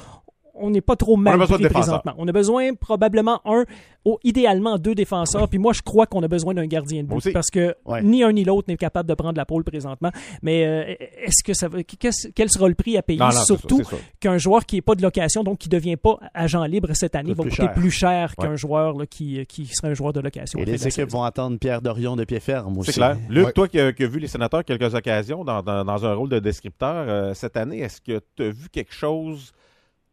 on n'est pas trop mal pris présentement. On a besoin probablement un, ou idéalement deux défenseurs. Puis moi, je crois qu'on a besoin d'un gardien de but aussi. parce que Ouais. ni un ni l'autre n'est capable de prendre la pôle présentement. Mais euh, est-ce que ça va Quel sera le prix à payer? Non, non, c'est Surtout qu'un joueur qui est pas de location, donc qui devient pas agent libre cette année, va plus coûter cher. plus cher Ouais. qu'un joueur là, qui, qui serait un joueur de location. Et les équipes vont attendre Pierre Dorion de pied ferme aussi. C'est clair. Luc, Ouais. toi qui as, qui as vu les sénateurs quelques occasions dans, dans- dans un rôle de descripteur euh, cette année, est-ce que tu as vu quelque chose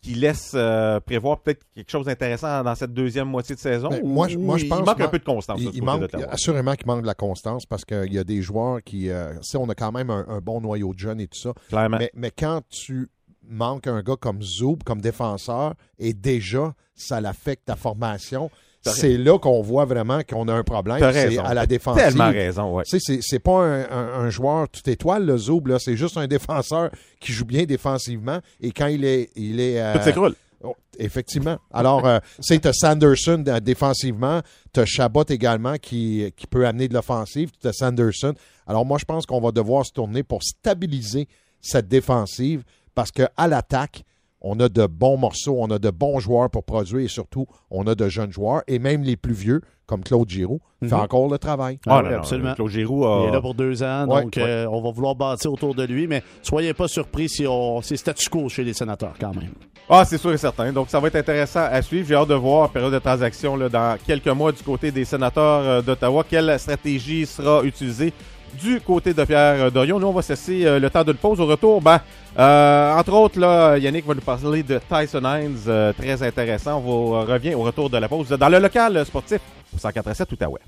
qui laisse euh, prévoir peut-être quelque chose d'intéressant dans cette deuxième moitié de saison? Ben, moi, je- moi, je pense Il manque que- un peu de constance. Il, de manque, d'Ottawa. assurément qu'il manque de la constance parce qu'il y a des joueurs qui. Euh, on a quand même un, un bon noyau de jeunes et tout ça. Clairement. Mais, mais quand tu manques un gars comme Zoub, comme défenseur, et déjà, ça l'affecte ta formation, c'est là qu'on voit vraiment qu'on a un problème. C'est à la T'as défensive. Tellement raison, ouais. Tu c'est- c'est pas un, un- un joueur tout étoile, le Zoub, là. C'est juste un défenseur qui joue bien défensivement. Et quand il est. Il est euh, Tout s'écroule. Oh, effectivement. Alors, euh, tu sais, t'as Sanderson euh, défensivement, t'as Chabot également qui, qui peut amener de l'offensive, t'as Sanderson. Alors, moi, je pense qu'on va devoir se tourner pour stabiliser cette défensive parce qu'à l'attaque, on a de bons morceaux, on a de bons joueurs pour produire et surtout, on a de jeunes joueurs et même les plus vieux, comme Claude Giroux, fait Mhm. encore le travail. Ah, oui, non, absolument. Claude Giroux a... Il est là pour deux ans, Ouais, donc euh, on va vouloir bâtir autour de lui, mais soyez pas surpris si on, c'est statu quo chez les sénateurs quand même. Ah, c'est sûr et certain. Donc, ça va être intéressant à suivre. J'ai hâte de voir, période de transaction, là, dans quelques mois du côté des sénateurs euh, d'Ottawa, quelle stratégie sera utilisée du côté de Pierre euh, Dorion. Nous, on va cesser euh, le temps d'une pause. Au retour, ben, euh, entre autres, là, Yannick va nous parler de Tyson Hines, euh, très intéressant. On euh, revient au retour de la pause dans le local sportif au 147 Outaouais.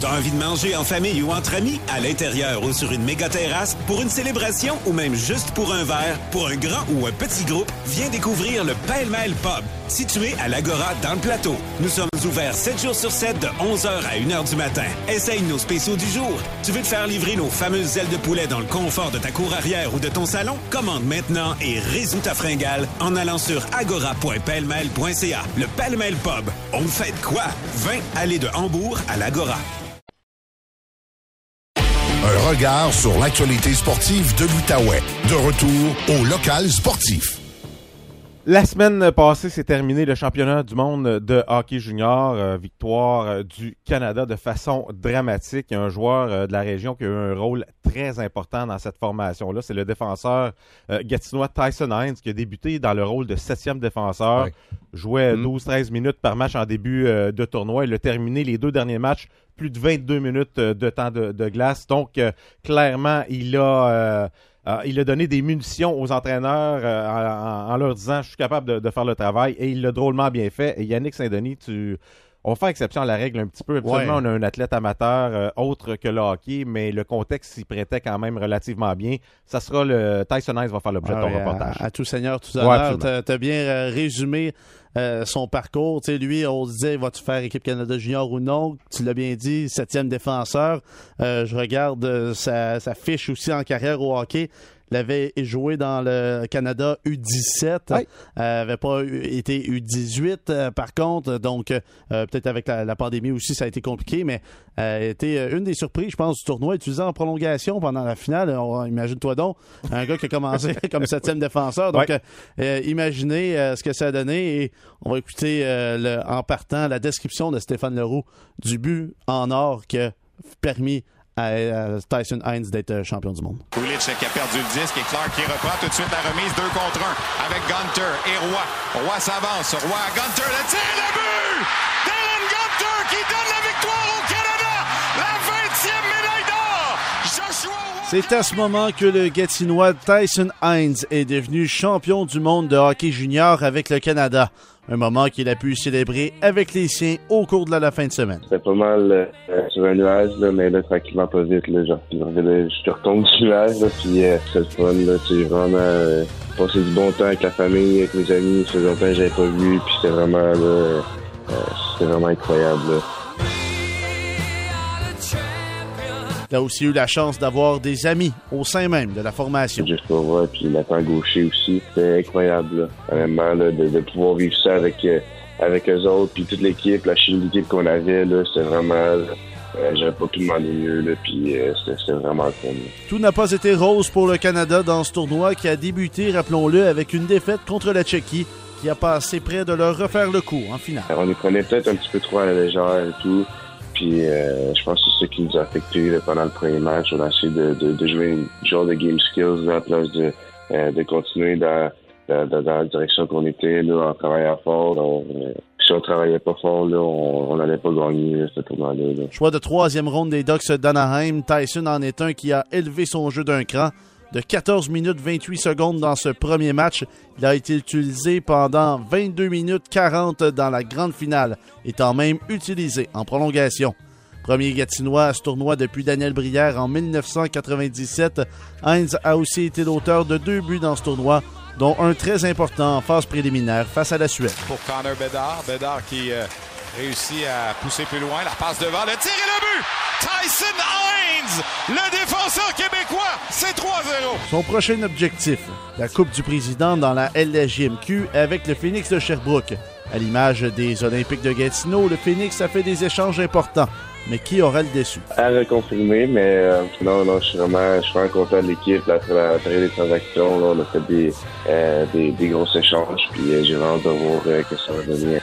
T'as envie de manger en famille ou entre amis, à l'intérieur ou sur une méga terrasse, pour une célébration ou même juste pour un verre, pour un grand ou un petit groupe, viens découvrir le Pêle-Mêle Pub, situé à l'Agora dans le plateau. Nous sommes ouverts 7 jours sur 7 de 11h à 1h du matin. Essaye nos spéciaux du jour. Tu veux te faire livrer nos fameuses ailes de poulet dans le confort de ta cour arrière ou de ton salon? Commande maintenant et résous ta fringale en allant sur agora.pellemêle.ca. Le Pêle-Mêle Pub. On fait quoi? 20 allées de Hambourg à l'Agora. Regard sur l'actualité sportive de l'Outaouais. De retour au local sportif. La semaine passée, s'est terminé le championnat du monde de hockey junior. euh, victoire euh, du Canada de façon dramatique. Il y a un joueur euh, de la région qui a eu un rôle très important dans cette formation-là. C'est le défenseur euh, gatinois Tyson Hines qui a débuté dans le rôle de septième défenseur. Ouais. Jouait Mm. 12-13 minutes par match en début de tournoi. Il a terminé les deux derniers matchs plus de 22 minutes de temps de, de glace. Donc, clairement, il a... euh, il a donné des munitions aux entraîneurs euh, en, leur disant je suis capable de, de faire le travail et il l'a drôlement bien fait. Et Yannick Saint-Denis, tu on fait exception à la règle un petit peu. Ouais. on a un athlète amateur euh, autre que le hockey, mais le contexte s'y prêtait quand même relativement bien. Ça sera le Tyson Hayes va faire l'objet de Ah ton à- reportage. À, tout seigneur, tout honneur. absolument. T'as as bien euh, résumé euh, son parcours. Tu lui, on se disait, va-tu faire équipe Canada Junior ou non? Tu l'as bien dit, septième défenseur. Euh, je regarde euh, sa, sa fiche aussi en carrière au hockey. Il avait joué dans le Canada U17. Ouais. Euh, avait pas été U18 euh, par contre. Donc, euh, peut-être avec la, la pandémie aussi, ça a été compliqué, mais euh, a été euh, une des surprises, je pense, du tournoi, utilisé en prolongation pendant la finale. Imagine-toi donc, un gars qui a commencé comme septième défenseur. Donc, imaginez ce que ça a donné. Et on va écouter le- en partant la description de Stéphane Leroux du but en or qui a permis à, à Tyson Hines d'être euh, champion du monde. Kulich qui a perdu le disque et Clark qui reprend tout de suite la remise 2 contre 1 avec Gunter et Roy. Roy s'avance. Roy à Gunter, le tir, le but! Dylan Gunter qui donne la victoire au Canada! La 20e médaille d'or! Joshua! C'est à ce moment que le Gatinois Tyson Hines est devenu champion du monde de hockey junior avec le Canada. Un moment qu'il a pu célébrer avec les siens au cours de la fin de semaine. C'était pas mal euh, sur un nuage, là, mais là, tranquillement, pas vite, là, genre, là, je retombe du nuage, là, puis euh, c'est le fun, sais, vraiment euh, passer du bon temps avec la famille, avec mes amis, ça faisait longtemps que j'avais pas vu, puis c'était vraiment, là, euh, vraiment incroyable, là. Il a aussi eu la chance d'avoir des amis au sein même de la formation. Juste pour voir, puis Nathan Gaucher aussi, c'était incroyable, là. Vraiment, là, de, de pouvoir vivre ça avec, euh, avec eux autres, puis toute l'équipe, la chine d'équipe qu'on avait, là, c'était vraiment... là, euh, J'aurais pas pu demander mieux, là, puis euh, c'était vraiment le fun. là. Tout n'a pas été rose pour le Canada dans ce tournoi qui a débuté, rappelons-le, avec une défaite contre la Tchéquie qui a passé près de leur refaire le coup en finale. On les prenait peut-être un petit peu trop à la légère et tout. Puis euh, je pense que c'est ça qui nous a affecté là, pendant le premier match. On a essayé de, de, de jouer une genre de game skills là, à place de, euh, de continuer dans, dans, dans- la direction qu'on était là, en travaillant fort. Euh, si on travaillait pas fort, là, on n'allait pas gagner ce tournoi-là. là. Choix de troisième ronde des Ducks d'Anaheim, Tyson en est un qui a élevé son jeu d'un cran. De 14 minutes 28 secondes dans ce premier match, il a été utilisé pendant 22 minutes 40 dans la grande finale, étant même utilisé en prolongation. Premier Gatinois à ce tournoi depuis Daniel Brière en 1997, Heinz a aussi été l'auteur de deux buts dans ce tournoi, dont un très important en phase préliminaire face à la Suède. euh, réussit à pousser plus loin. La passe devant, le tir et le but! Tyson Hines, le défenseur québécois, c'est 3-0. Son prochain objectif, la Coupe du Président dans la LHJMQ avec le Phoenix de Sherbrooke. À l'image des Olympiques de Gatineau, le Phoenix a fait des échanges importants. Mais qui aura le déçu? À reconfirmer, mais euh, non, non, je suis vraiment, je suis vraiment content de l'équipe. Là, à la des transactions, là, on a fait des, euh, des, des gros échanges, puis euh, j'ai vraiment hâte de voir euh, que ça va donner.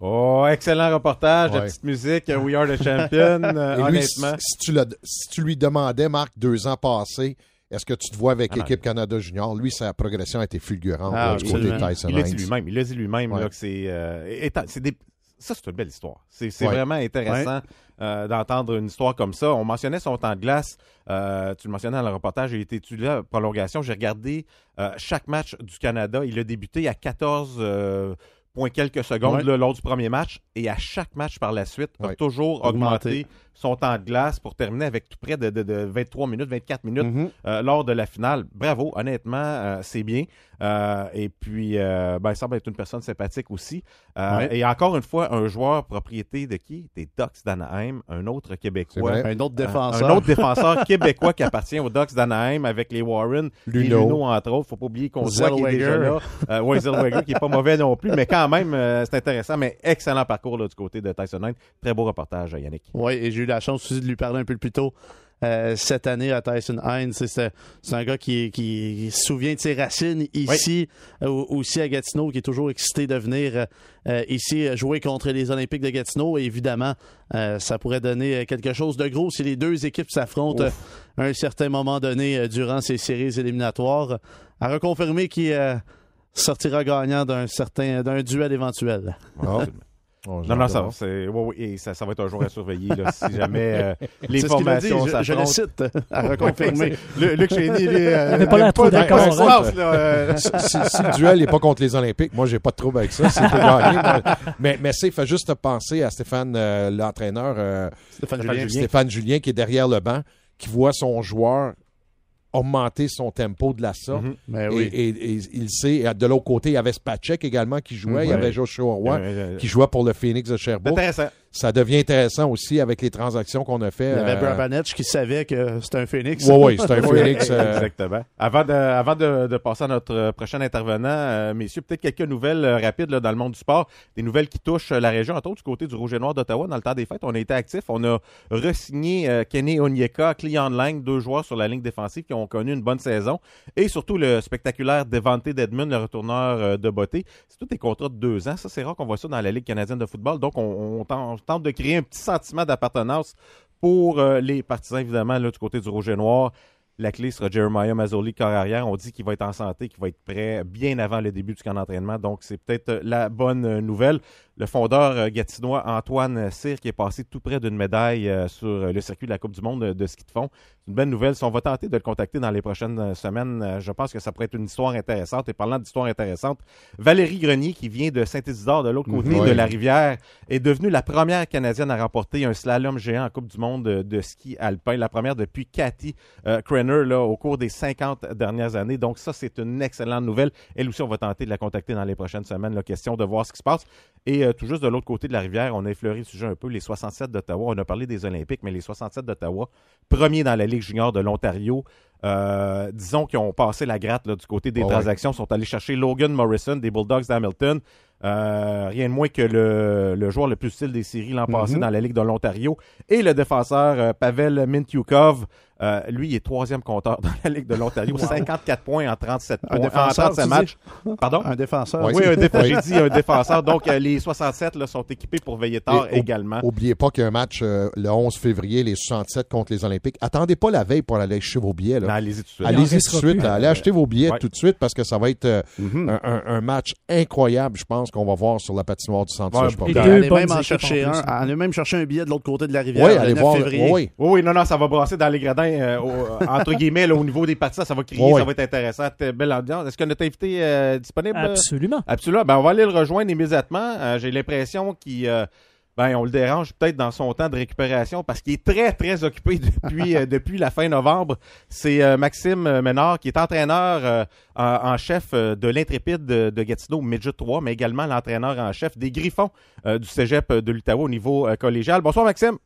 Oh, excellent reportage, la petite musique, We Are the Champion, euh, Et lui, si, honnêtement. si tu l'as- si tu lui demandais, Marc, deux ans passés, est-ce que tu te vois avec Ah l'équipe Canada Junior? Lui, sa progression a été fulgurante Ah, là, du côté de. Tyson Il l'a dit lui-même. Il l'a dit lui-même Ouais. là, que c'est. euh, des- Ça, c'est une belle histoire. C'est Ouais. vraiment intéressant euh, d'entendre une histoire comme ça. On mentionnait son temps de glace. euh, tu le mentionnais dans le reportage. Il était étudié à prolongation. J'ai regardé euh, chaque match du Canada. Il a débuté à 14 euh, points quelques secondes Ouais. là, lors du premier match. Et à chaque match par la suite, a Ouais. toujours Augmenté. augmenté son temps de glace pour terminer avec tout près de, de- de 23 minutes, 24 minutes Mhm. euh, lors de la finale. Bravo, honnêtement, euh, c'est bien. Euh, et puis, euh, ben, il semble être une personne sympathique aussi. Euh, Ouais. Et encore une fois, un joueur propriété de qui? Des Ducks d'Anaheim, un autre Québécois. Un autre défenseur. Un autre défenseur québécois qui appartient aux Ducks d'Anaheim avec les Warren, les Luno. Luno, entre autres. Faut pas oublier qu'on voit qu'il est déjà Zellweger. là. Euh, ouais, Zellweger, qui est pas mauvais non plus, mais quand même, euh, c'est intéressant. Mais excellent parcours là, du côté de Tyson Knight. Très beau reportage, Yannick. Oui, et j'ai eu la chance aussi de lui parler un peu plus tôt euh, cette année à Tyson Hines. C'est- un gars qui, qui se souvient de ses racines ici, euh, aussi à Gatineau, qui est toujours excité de venir euh, ici jouer contre les Olympiques de Gatineau. Et évidemment, euh, ça pourrait donner quelque chose de gros si les deux équipes s'affrontent à un certain moment donné durant ces séries éliminatoires. À reconfirmer qui sortira gagnant d'un certain d'un duel éventuel. Ah. Oh, Non, non, ça, ouais, ouais, et ça, ça va être un jour à surveiller là, si jamais euh, les C'est ce qu'il a dit, formations je, je le cite, à reconfirmer. Luc Chénier, euh, Il avait pas l'air trop de- d'accord, hein. euh, si, si- si le duel n'est pas contre les Olympiques, moi, j'ai pas de trouble avec ça. Gagné. Mais, mais c'est, fait juste penser à Stéphane, euh, l'entraîneur, euh, Stéphane. Julien. Stéphane Julien, qui est derrière le banc, qui voit son joueur augmenter son tempo de la sorte. Mhm. Ben Et, oui. et- et il sait, de l'autre côté, il y avait Spacek également qui jouait, il y avait Joshua Roy qui jouait pour le Phoenix de Sherbrooke. Intéressant. Ça devient intéressant aussi avec les transactions qu'on a fait. Il y avait euh, Brabanech qui savait que c'était un phénix. Ouais, ouais, c'est un Oui, Phoenix. euh, Exactement. Avant de, avant de, de passer à notre euh, prochain intervenant, euh, messieurs, peut-être quelques nouvelles euh, rapides là, dans le monde du sport. Des nouvelles qui touchent la région, entre autres du côté du Rouge et Noir d'Ottawa. Dans le temps des fêtes, on a été actifs. On a re-signé euh, Kenny Onyeka, Cleon Lang, deux joueurs sur la ligne défensive qui ont connu une bonne saison. Et surtout le spectaculaire Devante Dedmond, le retourneur euh, de beauté. C'est tous des contrats de deux ans. Ça, c'est rare qu'on voit ça dans la Ligue canadienne de football. Donc, on, on tente, on tente de créer un petit sentiment d'appartenance pour euh, les partisans, évidemment, du côté du Rouge et Noir. La clé sera Jeremiah Mazzoli, corps arrière. On dit qu'il va être en santé, qu'il va être prêt bien avant le début du camp d'entraînement. Donc, c'est peut-être euh, la bonne euh, nouvelle. Le fondeur euh, gatinois Antoine Cyr qui est passé tout près d'une médaille euh, sur le circuit de la Coupe du Monde de, ski de fond. C'est une bonne nouvelle. Si on va tenter de le contacter dans les prochaines euh, semaines, je pense que ça pourrait être une histoire intéressante. Et parlant d'histoire intéressante, Valérie Grenier, qui vient de Saint-Isidore, de l'autre côté Mhm. de la rivière, est devenue la première Canadienne à remporter un slalom géant en Coupe du Monde de, de ski alpin. La première depuis Cathy euh, Crenner là, au cours des 50 dernières années. Donc ça, c'est une excellente nouvelle. Elle aussi, on va tenter de la contacter dans les prochaines semaines. La question de voir ce qui se passe. Et euh, tout juste de l'autre côté de la rivière, on a effleuré le sujet un peu, les 67 d'Ottawa. On a parlé des Olympiques, mais les 67 d'Ottawa, premier dans la Ligue junior de l'Ontario, euh, disons qu'ils ont passé la gratte là, du côté des ouais. transactions, sont allés chercher Logan Morrison des Bulldogs d'Hamilton. Euh, rien de moins que le, le joueur le plus utile des séries l'an passé Mhm. dans la Ligue de l'Ontario. Et le défenseur Pavel Mintyukov, euh, lui, il est troisième compteur dans la Ligue de l'Ontario. 54 points en 37 Un points, en défenseur, 35 tu matchs. Pardon? Un défenseur. Oui, un déf- Oui. j'ai dit un défenseur. Donc, euh, les 67 là, sont équipés pour veiller tard Et également. Oubliez pas qu'il y a un match euh, le 11 février, les 67 contre les Olympiques. Attendez pas la veille pour aller acheter vos billets. Allez-y tout de suite. En Allez-y tout de suite. Allez acheter vos billets Ouais. tout de suite parce que ça va être euh, Mhm. un, un- un match incroyable, je pense, qu'on va voir sur la patinoire du centre Ouais, deux Allez même en chercher en un. Allez même chercher un billet de l'autre côté de la rivière Oui, le allez 9 voir. février. Oui, oui. Oui, oui, non, non, ça va brasser dans les gradins, euh, au- entre guillemets, là, au niveau des parties, ça va crier, ça va être intéressant, belle ambiance. Est-ce que notre invité est disponible? Absolument. Absolument. Ben, on va aller le rejoindre immédiatement. Euh, J'ai l'impression qu'il, euh, ben, on le dérange peut-être dans son temps de récupération parce qu'il est très, très occupé depuis, euh, depuis la fin novembre. C'est euh, Maxime Ménard qui est entraîneur euh, en, en chef euh, de l'Intrépide de, de Gatineau Midget 3, mais également l'entraîneur en chef des Griffons euh, du cégep de l'Outaouais au niveau euh, collégial. Bonsoir, Maxime.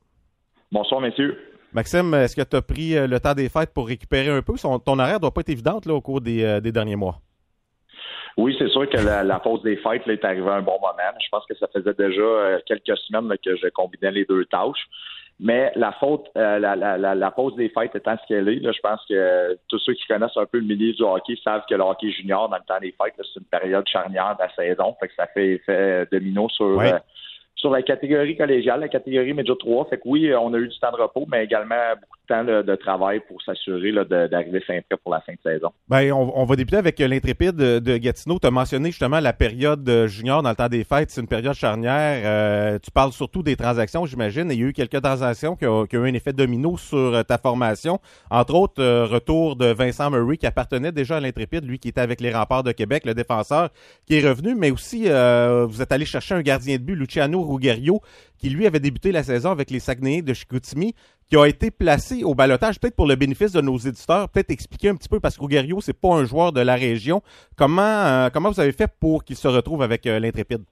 Bonsoir, messieurs. Maxime, est-ce que tu as pris euh, le temps des fêtes pour récupérer un peu? Son- ton horaire doit pas être évidente là, au cours des, euh, des derniers mois. Oui, c'est sûr que la, la pause des fêtes là, est arrivée à un bon moment. Je pense que ça faisait déjà euh, quelques semaines là, que je combinais les deux tâches. Mais la faute, euh, la, la, la, la pause des fêtes étant ce qu'elle est, là, je pense que euh, tous ceux qui connaissent un peu le milieu du hockey savent que le hockey junior, dans le temps des fêtes, c'est une période charnière de la saison. Fait que ça fait effet domino sur, Ouais. euh, sur la catégorie collégiale, la catégorie Major 3. Fait que oui, on a eu du temps de repos, mais également beaucoup temps de travail pour s'assurer d'arriver fin prêt pour la fin de saison. Ben, on, va débuter avec euh, l'intrépide de, Gatineau. Tu as mentionné justement la période euh, junior dans le temps des fêtes. C'est une période charnière. Euh, tu parles surtout des transactions, j'imagine. Il y a eu quelques transactions qui ont, eu un effet domino sur ta formation. Entre autres, retour de Vincent Murray qui appartenait déjà à l'intrépide, lui qui était avec les remparts de Québec, le défenseur, qui est revenu. Mais aussi, vous êtes allé chercher un gardien de but, Luciano Ruggiero, qui lui avait débuté la saison avec les Saguenayens de Chicoutimi qui a été placé au balotage, peut-être pour le bénéfice de nos éditeurs, peut-être expliquer un petit peu, parce que Ruggiero, c'est pas un joueur de la région. Comment, euh, comment vous avez fait pour qu'il se retrouve avec euh, l'Intrépide?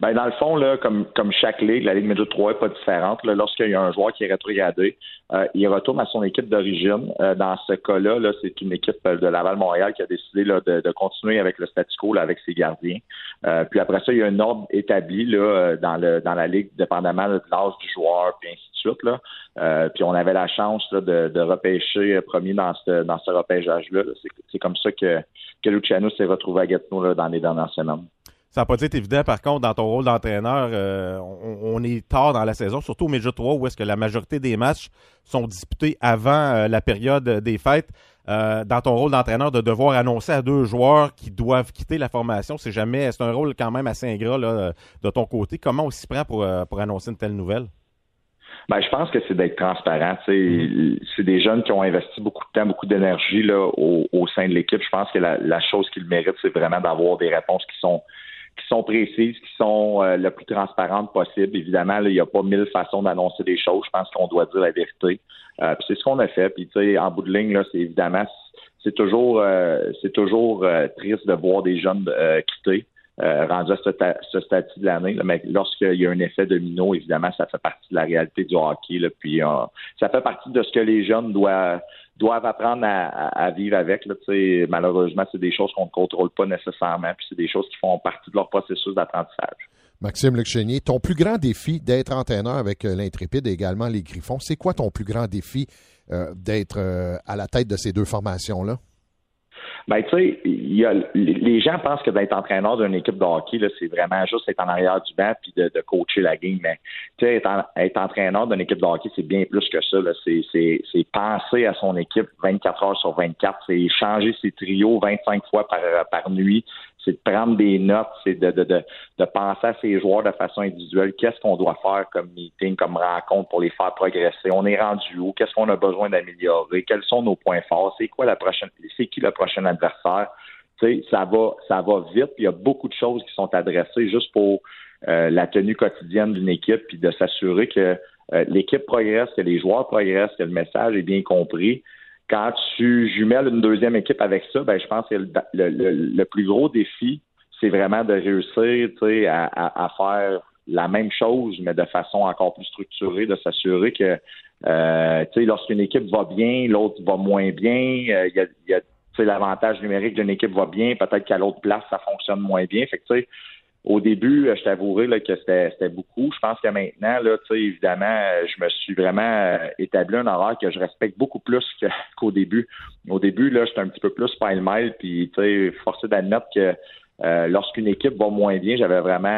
Ben, dans le fond, là, comme, comme chaque ligue, la Ligue Major 3 est pas différente. Lorsqu'il y a un joueur qui est rétrogradé, euh, il retourne à son équipe d'origine. Euh, dans ce cas-là, là, c'est une équipe euh, de Laval-Montréal qui a décidé là, de, de continuer avec le statu quo là, avec ses gardiens. Euh, puis après ça, il y a un ordre établi là, euh, dans, le, dans la Ligue, dépendamment de l'âge du joueur, puis ainsi de suite. Là. Euh, puis on avait la chance là, de, de repêcher premier dans ce, dans ce repêchage-là. là. C'est, c'est comme ça que, que Luciano s'est retrouvé à Gatineau là, dans les dernières semaines. Ça n'a pas être évident, par contre, dans ton rôle d'entraîneur, euh, on, on est tard dans la saison, surtout au Major 3, où est-ce que la majorité des matchs sont disputés avant euh, la période des fêtes. Euh, dans ton rôle d'entraîneur, de devoir annoncer à deux joueurs qui doivent quitter la formation, c'est jamais, c'est un rôle quand même assez ingrat là, de ton côté. Comment on s'y prend pour, pour annoncer une telle nouvelle? Ben, je pense que c'est d'être transparent. sais. C'est des jeunes qui ont investi beaucoup de temps, beaucoup d'énergie là, au, au sein de l'équipe. Je pense que la, la chose qu'ils méritent, c'est vraiment d'avoir des réponses qui sont qui sont précises, qui sont euh, le plus transparentes possible. Évidemment, là, il n'y a pas mille façons d'annoncer des choses. Je pense qu'on doit dire la vérité. Euh, puis c'est ce qu'on a fait. Puis tu sais, en bout de ligne, là, c'est évidemment c'est toujours euh, c'est toujours euh, triste de voir des jeunes euh, quitter. Euh, rendu à ce, ce statut de l'année. Mais lorsqu'il y a un effet domino, évidemment, ça fait partie de la réalité du hockey. Là. Puis euh, ça fait partie de ce que les jeunes doivent doivent apprendre à, vivre avec. Là. Malheureusement, c'est des choses qu'on ne contrôle pas nécessairement. Puis c'est des choses qui font partie de leur processus d'apprentissage. Maxime Luc Chénier, ton plus grand défi d'être entraîneur avec euh, l'Intrépide et également les Griffons, c'est quoi ton plus grand défi euh, d'être euh, à la tête de ces deux formations-là? Ben, tu sais, les gens pensent que d'être entraîneur d'une équipe de hockey, c'est vraiment juste être en arrière du banc puis de, coacher la game. Mais, tu sais, être, en- être entraîneur d'une équipe de hockey, c'est bien plus que ça. C'est, penser à son équipe 24 heures sur 24. C'est changer ses trios 25 fois par nuit. C'est de prendre des notes, c'est de, de, de, de, penser à ces joueurs de façon individuelle. Qu'est-ce qu'on doit faire comme meeting, comme rencontre pour les faire progresser? On est rendu où? Qu'est-ce qu'on a besoin d'améliorer? Quels sont nos points forts? C'est quoi la prochaine, c'est qui le prochain adversaire? sais, ça va, ça va vite. Il y a beaucoup de choses qui sont adressées juste pour euh, la tenue quotidienne d'une équipe, puis de s'assurer que euh, l'équipe progresse, que les joueurs progressent, que le message est bien compris. Quand tu jumelles une deuxième équipe avec ça, ben je pense que le, plus gros défi, c'est vraiment de réussir à, faire la même chose, mais de façon encore plus structurée, de s'assurer que euh, lorsqu'une équipe va bien, l'autre va moins bien. Euh, il y a, l'avantage numérique d'une équipe va bien, peut-être qu'à l'autre place, ça fonctionne moins bien. Au début, euh, je t'avouerai là, que c'était beaucoup. Je pense que maintenant, là, évidemment, euh, je me suis vraiment euh, établi un horaire que je respecte beaucoup plus qu'au début. Au début, là, j'étais un petit peu plus pile-mile, puis forcé d'admettre que lorsqu'une équipe va moins bien, j'avais vraiment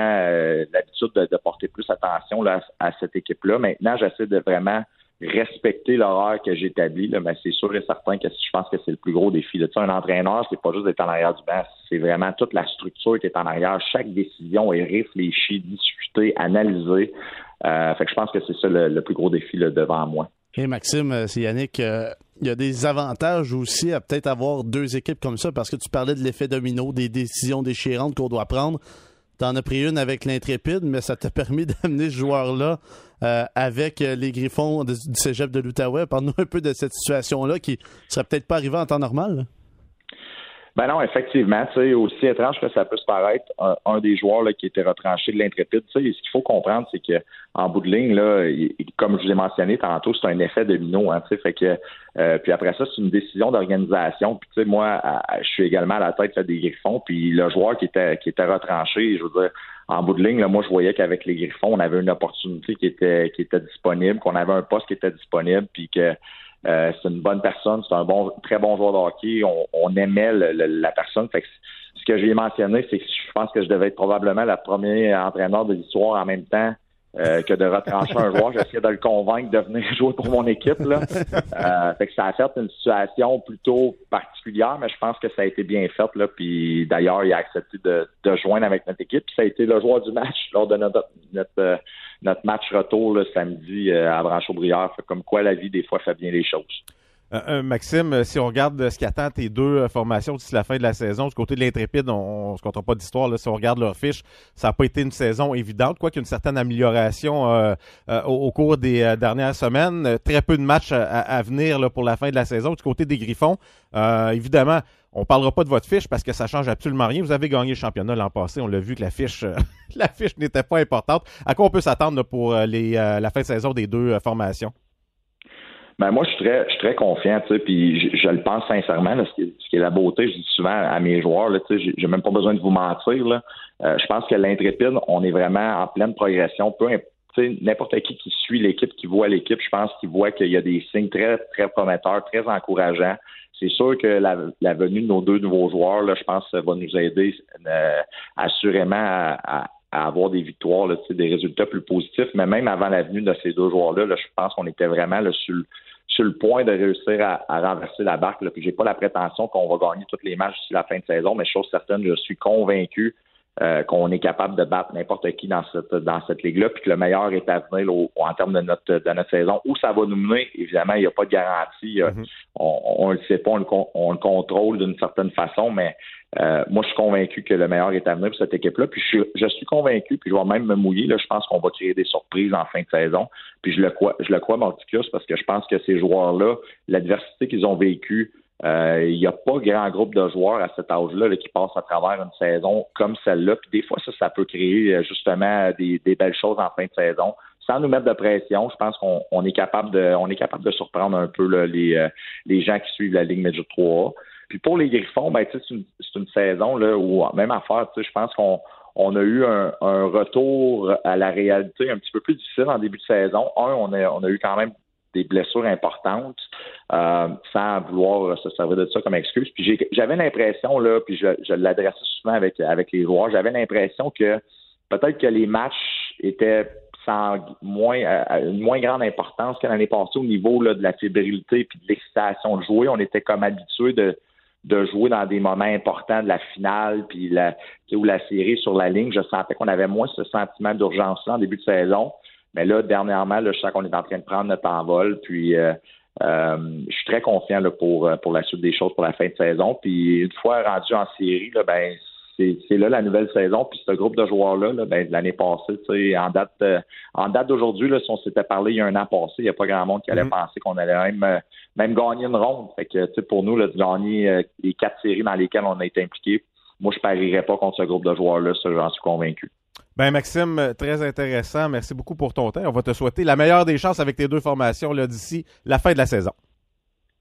l'habitude de, porter plus attention là, à cette équipe-là. Maintenant, j'essaie de vraiment respecter l'horaire que j'établis, mais c'est sûr et certain que je pense que c'est le plus gros défi. Là. Un entraîneur, c'est pas juste d'être en arrière du banc, c'est vraiment toute la structure qui est en arrière. Chaque décision est réfléchie, discutée, analysée. Euh, fait que je pense que c'est ça le, plus gros défi là, devant moi. Et Maxime, euh, c'est Yannick. Euh, il y a des avantages aussi à peut-être avoir deux équipes comme ça parce que tu parlais de l'effet domino, des décisions déchirantes qu'on doit prendre. T'en as pris une avec l'intrépide, mais ça t'a permis d'amener ce joueur-là euh, avec euh, les Griffons du cégep de l'Outaouais. Parle-nous un peu de cette situation-là qui serait peut-être pas arrivée en temps normal. Ben non, effectivement, tu sais, aussi étrange que ça peut se paraître, un, des joueurs là, qui était retranché de l'intrépide, tu sais, ce qu'il faut comprendre, c'est que en bout de ligne, là, comme je vous ai mentionné tantôt, c'est un effet domino, hein, tu sais, fait que euh, puis après ça, c'est une décision d'organisation. Puis tu sais, moi, je suis également à la tête des Griffons, puis le joueur qui était qui était retranché, je veux dire, en bout de ligne, là, moi, je voyais qu'avec les Griffons, on avait une opportunité qui était qui était disponible, qu'on avait un poste qui était disponible, puis que euh, c'est une bonne personne, c'est un bon, très bon joueur de hockey. On, aimait la personne. Fait que ce que j'ai mentionné, c'est que je pense que je devais être probablement le premier entraîneur de l'histoire en même temps euh, que de retrancher un joueur. J'essayais de le convaincre de venir jouer pour mon équipe. Là. Euh, fait que ça a fait une situation plutôt particulière, mais je pense que ça a été bien fait. Là. Puis d'ailleurs, il a accepté de, de joindre avec notre équipe. Puis ça a été le joueur du match lors de notre, notre notre match retour le samedi euh, à Branche-Aubriard. Comme quoi la vie, des fois, fait bien les choses. Euh, euh, Maxime, si on regarde ce qu'attend tes deux formations d'ici la fin de la saison, du côté de l'Intrépide, on ne se comptera pas d'histoire. Si on regarde leur fiche, ça n'a pas été une saison évidente, quoi qu'une certaine amélioration au, cours des dernières semaines. Très peu de matchs à, venir pour la fin de la saison. Du côté des Griffons, évidemment, on parlera pas de votre fiche parce que ça change absolument rien. Vous avez gagné le championnat l'an passé. On l'a vu que la fiche, euh, la fiche n'était pas importante. À quoi on peut s'attendre pour euh, euh, la fin de saison des deux formations? Ben moi, je suis très, je suis très confiant, puis je, le pense sincèrement. ce, qui est, la beauté, je dis souvent à mes joueurs, là, tu sais, j'ai même pas besoin de vous mentir. Là. je pense que l'intrépide, on est vraiment en pleine progression. Peu n'importe qui qui suit l'équipe, qui voit l'équipe, je pense qu'il voit qu'il y a des signes très, très prometteurs, très encourageants. C'est sûr que la, venue de nos deux nouveaux joueurs, là, je pense, va nous aider euh, assurément à, avoir des victoires, là, des résultats plus positifs. Mais même avant la venue de ces deux joueurs-là, je pense qu'on était vraiment sur, sur, le point de réussir à, renverser la barque. Là. J'ai pas la prétention qu'on va gagner tous les matchs d'ici la fin de saison, mais chose certaine, je suis convaincu euh, qu'on est capable de battre n'importe qui dans cette dans cette ligue-là, puis que le meilleur est à venir en termes de notre de notre saison. Où ça va nous mener, évidemment, il n'y a pas de garantie. Euh, mm-hmm. On ne le sait pas, on le, contrôle d'une certaine façon, mais euh, moi, je suis convaincu que le meilleur est à venir pour cette équipe-là. Puis je, je, suis convaincu, puis je vais même me mouiller. Là, je pense qu'on va créer des surprises en fin de saison. Puis je le crois, je le crois, Monticus, parce que je pense que ces joueurs-là, l'adversité qu'ils ont vécue, euh, il n'y a pas grand groupe de joueurs à cet âge-là qui passent à travers une saison comme celle-là. Puis des fois, ça, ça peut créer euh, justement des, belles choses en fin de saison. Sans nous mettre de pression, je pense qu'on est capable de on est capable de surprendre un peu les, euh, les gens qui suivent la Ligue Major 3. Puis pour les Griffons, ben, c'est une, une saison là, où, même affaire, je pense qu'on on a eu un, un, retour à la réalité un petit peu plus difficile en début de saison. Un, on a, on a eu quand même des blessures importantes euh, sans vouloir se servir de ça comme excuse. Puis j'avais l'impression, là, puis je, je souvent avec, avec les joueurs, j'avais l'impression que peut-être que les matchs étaient sans moins une moins grande importance que l'année passée au niveau là, de la fébrilité puis de l'excitation de jouer. On était comme habitué de, de jouer dans des moments importants de la finale, puis la, ou la série sur la ligne, je sentais qu'on avait moins ce sentiment d'urgence-là en début de saison. Mais là, dernièrement, là, je sens qu'on est en train de prendre notre envol. Puis euh, euh, je suis très confiant là, pour, pour la suite des choses pour la fin de saison. Puis une fois rendu en série, là, ben c'est là la nouvelle saison. Puis ce groupe de joueurs-là, là, ben, l'année passée, en date euh, en date d'aujourd'hui, si on s'était parlé il y a un an passé, il n'y a pas grand monde qui allait mm-hmm. penser qu'on allait même, euh, même gagner une ronde. Fait que pour nous, là, de gagner euh, les quatre séries dans lesquelles on a été impliqué, moi je parierais pas contre ce groupe de joueurs-là, ça j'en suis convaincu. Ben Maxime, très intéressant. Merci beaucoup pour ton temps. On va te souhaiter la meilleure des chances avec tes deux formations d'ici la fin de la saison.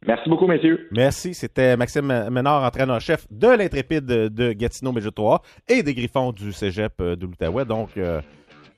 Merci beaucoup, messieurs. Merci. C'était Maxime Ménard, entraîneur-chef de l'Intrépide de Gatineau Méjot 3 et des Griffons du Cégep de l'Outaouais. Donc, euh,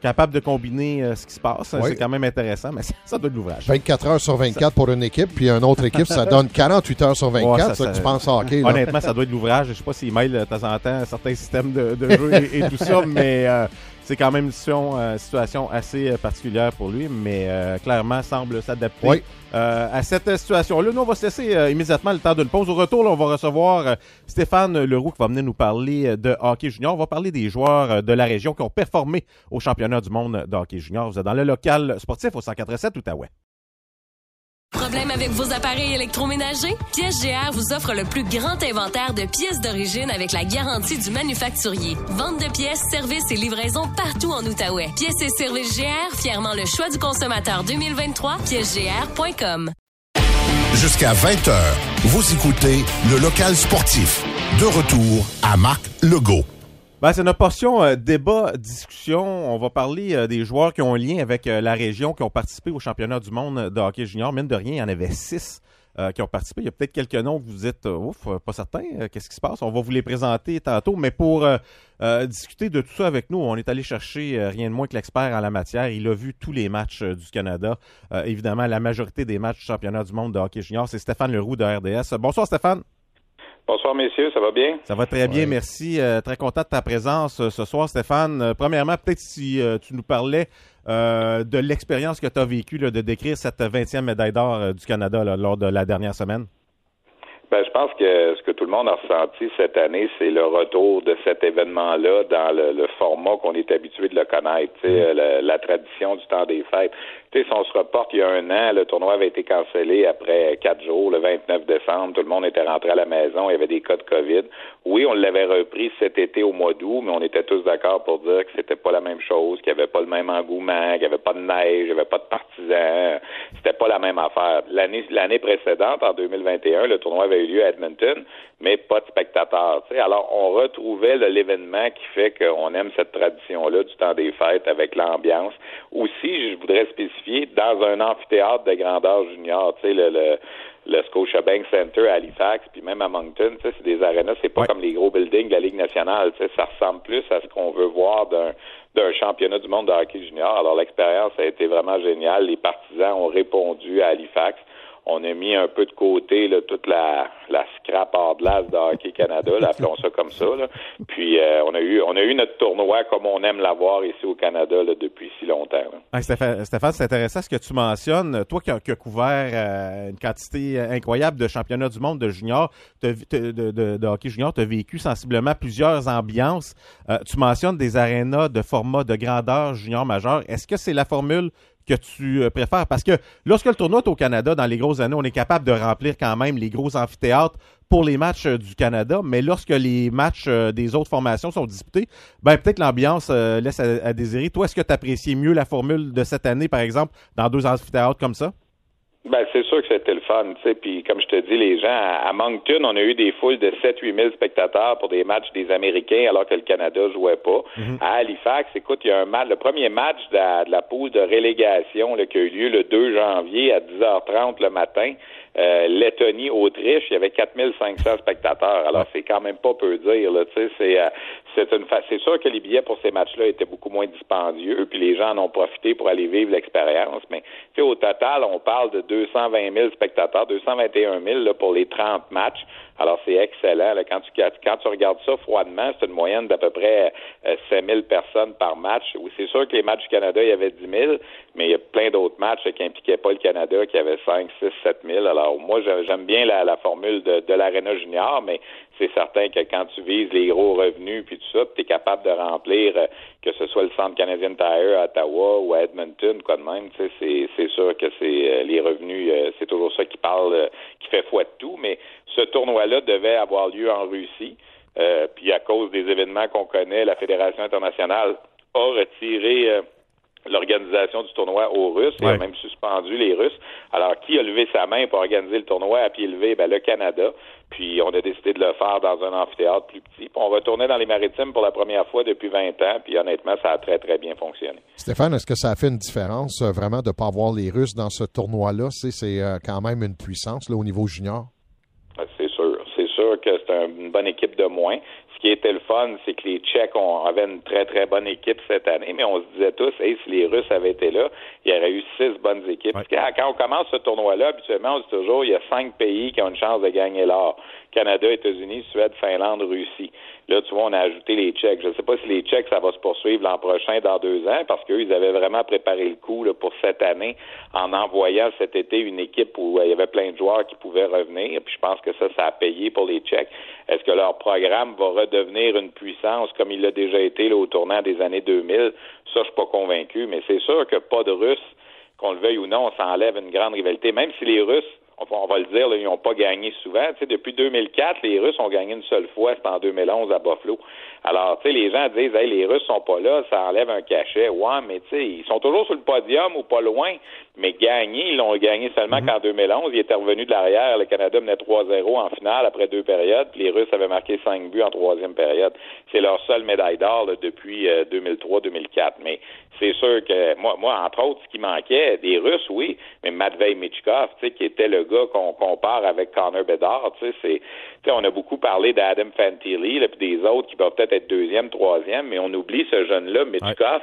capable de combiner euh, ce qui se passe. C'est quand même intéressant, mais ça, donne l'ouvrage. 24 heures sur 24 pour une équipe, puis une autre équipe, ça donne 48 heures sur 24. ça, tu penses hockey. Honnêtement, ça doit être l'ouvrage. Je ne sais pas s'il mêle de temps en temps certains systèmes de, jeu et, tout ça, mais euh, c'est quand même une euh, situation, assez euh, particulière pour lui, mais euh, clairement semble s'adapter à cette situation-là. Nous, on va se laisser immédiatement le temps d'une pause. Au retour, on va recevoir Stéphane Leroux qui va venir nous parler de hockey junior. On va parler des joueurs de la région qui ont performé au championnat du monde de hockey junior. Vous êtes dans le local sportif au 187 Outaouais. Problème avec vos appareils électroménagers? Pièces GR vous offre le plus grand inventaire de pièces d'origine avec la garantie du manufacturier. Vente de pièces, services et livraison partout en Outaouais. Pièces et services GR, fièrement le choix du consommateur 2023, piècesgr.com. Jusqu'à 20h, vous écoutez le local sportif. De retour à Marc Legault. Ben, c'est notre portion euh, débat, discussion. On va parler euh, des joueurs qui ont un lien avec euh, la région, qui ont participé au championnat du monde de hockey junior. Mine de rien, il y en avait six qui ont participé. Il y a peut-être quelques noms que vous êtes ouf, pas certain. Qu'est-ce qui se passe? On va vous les présenter tantôt. Mais pour discuter de tout ça avec nous, on est allé chercher rien de moins que l'expert en la matière. Il a vu tous les matchs du Canada. évidemment, la majorité des matchs du championnat du monde de hockey junior. C'est Stéphane Leroux de RDS. Bonsoir Stéphane. Bonsoir, messieurs, ça va bien? Ça va très bien, merci. Euh, très content de ta présence euh, ce soir, Stéphane. Euh, premièrement, peut-être si tu nous parlais de l'expérience que tu as vécue de décrire cette 20e médaille d'or du Canada lors de la dernière semaine. Ben, je pense que ce que tout le monde a ressenti cette année, c'est le retour de cet événement-là dans le, format qu'on est habitué de le connaître, mm. la, la, tradition du temps des fêtes si on se reporte il y a un an, le tournoi avait été cancellé après quatre jours, le 29 décembre. Tout le monde était rentré à la maison. Il y avait des cas de COVID. Oui, on l'avait repris cet été au mois d'août, mais on était tous d'accord pour dire que c'était pas la même chose, qu'il n'y avait pas le même engouement, qu'il n'y avait pas de neige, il n'y avait pas de partisans. C'était pas la même affaire. L'année, l'année précédente, en 2021, le tournoi avait eu lieu à Edmonton, mais pas de spectateurs. Alors, on retrouvait l'événement qui fait qu'on aime cette tradition-là du temps des fêtes avec l'ambiance. Aussi, je voudrais spécifier dans un amphithéâtre de grandeur junior, tu sais, le, le, le Scotiabank Center à Halifax, puis même à Moncton, c'est des arénas, c'est pas comme les gros buildings de la Ligue nationale, ça ressemble plus à ce qu'on veut voir d'un d'un championnat du monde de hockey junior. Alors l'expérience a été vraiment géniale. Les partisans ont répondu à Halifax on a mis un peu de côté toute la, la scrap hors glace de Hockey Canada, là, appelons ça comme ça. Puis euh, on a eu on a eu notre tournoi comme on aime l'avoir ici au Canada depuis si longtemps. Stéphane, c'est intéressant ce que tu mentionnes. Toi qui as, couvert euh, une quantité incroyable de championnats du monde de junior, de, hockey junior, tu as vécu sensiblement plusieurs ambiances. Euh, tu mentionnes des arénas de format de grandeur junior majeur. Est-ce que c'est la formule que tu euh, préfères? Parce que lorsque le tournoi est au Canada, dans les grosses années, on est capable de remplir quand même les gros amphithéâtres pour les matchs euh, du Canada, mais lorsque les matchs euh, des autres formations sont disputés, ben peut-être l'ambiance laisse à, désirer. Toi, est-ce que tu apprécies mieux la formule de cette année, par exemple, dans deux amphithéâtres comme ça? Ben, c'est sûr que c'était le fun, tu sais. Puis, comme je te dis, les gens, à Moncton, on a eu des foules de 7-8 000 spectateurs pour des matchs des Américains alors que le Canada jouait pas. Mhm. À Halifax, écoute, il y a un match, le premier match de la, de poule de relégation là, qui a eu lieu le 2 janvier à 10h30 le matin. Euh, Lettonie, Autriche, il y avait 4500 spectateurs. Alors, c'est quand même pas peu dire, c'est, euh, c'est une c'est sûr que les billets pour ces matchs-là étaient beaucoup moins dispendieux, puis les gens en ont profité pour aller vivre l'expérience. Mais, au total, on parle de 220 000 spectateurs, 221 000 là, pour les 30 matchs. Alors, c'est excellent. Là. Quand, tu, quand tu regardes ça froidement, c'est une moyenne d'à peu près euh, 5000 personnes par match. Oui, c'est sûr que les matchs du Canada, il y avait 10 000, mais il y a plein d'autres matchs qui impliquaient pas le Canada, qui avaient 5, 6, 7 000. Alors, moi, j'aime bien la, la formule de, de l'Arena Junior, mais c'est certain que quand tu vises les gros revenus puis tout ça, tu es capable de remplir euh, que ce soit le Centre Canadien Tire à Ottawa ou à Edmonton, quoi de même, c'est, c'est sûr que c'est euh, les revenus, euh, c'est toujours ça qui parle, qui fait foi de tout, mais ce tournoi-là devait avoir lieu en Russie. puis à cause des événements qu'on connaît, la Fédération internationale a retiré l'organisation du tournoi aux Russes et a même suspendu les Russes. Alors, qui a levé sa main pour organiser le tournoi à pied levé? Ben, le Canada. Puis, on a décidé de le faire dans un amphithéâtre plus petit. Puis, on va tourner dans les maritimes pour la première fois depuis 20 ans. Puis, honnêtement, ça a très, très bien fonctionné. Stéphane, est-ce que ça a fait une différence, euh, vraiment, de ne pas avoir les Russes dans ce tournoi-là? C'est euh, quand même une puissance, là, au niveau junior. Ben, c'est sûr. C'est sûr que c'est une bonne équipe de moins qui était le fun, c'est que les Tchèques ont, avaient une très, très bonne équipe cette année, mais on se disait tous, hey, si les Russes avaient été là, il y aurait eu six bonnes équipes. Quand, on commence ce tournoi-là, habituellement, on dit toujours, il y a cinq pays qui ont une chance de gagner l'or. Canada, États-Unis, Suède, Finlande, Russie. Là, tu vois, on a ajouté les Tchèques. Je ne sais pas si les Tchèques, ça va se poursuivre l'an prochain, dans deux ans, parce qu'eux, ils avaient vraiment préparé le coup là, pour cette année en envoyant cet été une équipe où il y avait plein de joueurs qui pouvaient revenir. Puis je pense que ça, ça a payé pour les Tchèques. Est-ce que leur programme va redevenir une puissance comme il l'a déjà été là, au tournant des années 2000? Ça, je suis pas convaincu, mais c'est sûr que pas de Russes, qu'on le veuille ou non, ça enlève une grande rivalité. Même si les Russes on va le dire, ils n'ont pas gagné souvent. depuis 2004, les Russes ont gagné une seule fois, c'était en 2011 à Buffalo. Alors, tu sais, les gens disent, hey, les Russes sont pas là, ça enlève un cachet. Ouais, mais tu sais, ils sont toujours sur le podium ou pas loin, mais gagner, ils l'ont gagné seulement mhm. qu'en 2011. Ils étaient revenus de l'arrière. Le Canada menait 3-0 en finale après deux périodes. les Russes avaient marqué cinq buts en troisième période. C'est leur seule médaille d'or depuis 2003-2004. Euh, mais c'est sûr que moi, moi, entre autres, ce qui manquait, des Russes, oui, mais Matvei Michkov, tu sais, qui était le gars qu'on compare avec Connor Bedard, tu sais, c'est, tu sais, on a beaucoup parlé d'Adam Fantilli, puis des autres qui peuvent peut-être être deuxième, troisième, mais on oublie ce jeune-là, Michkov,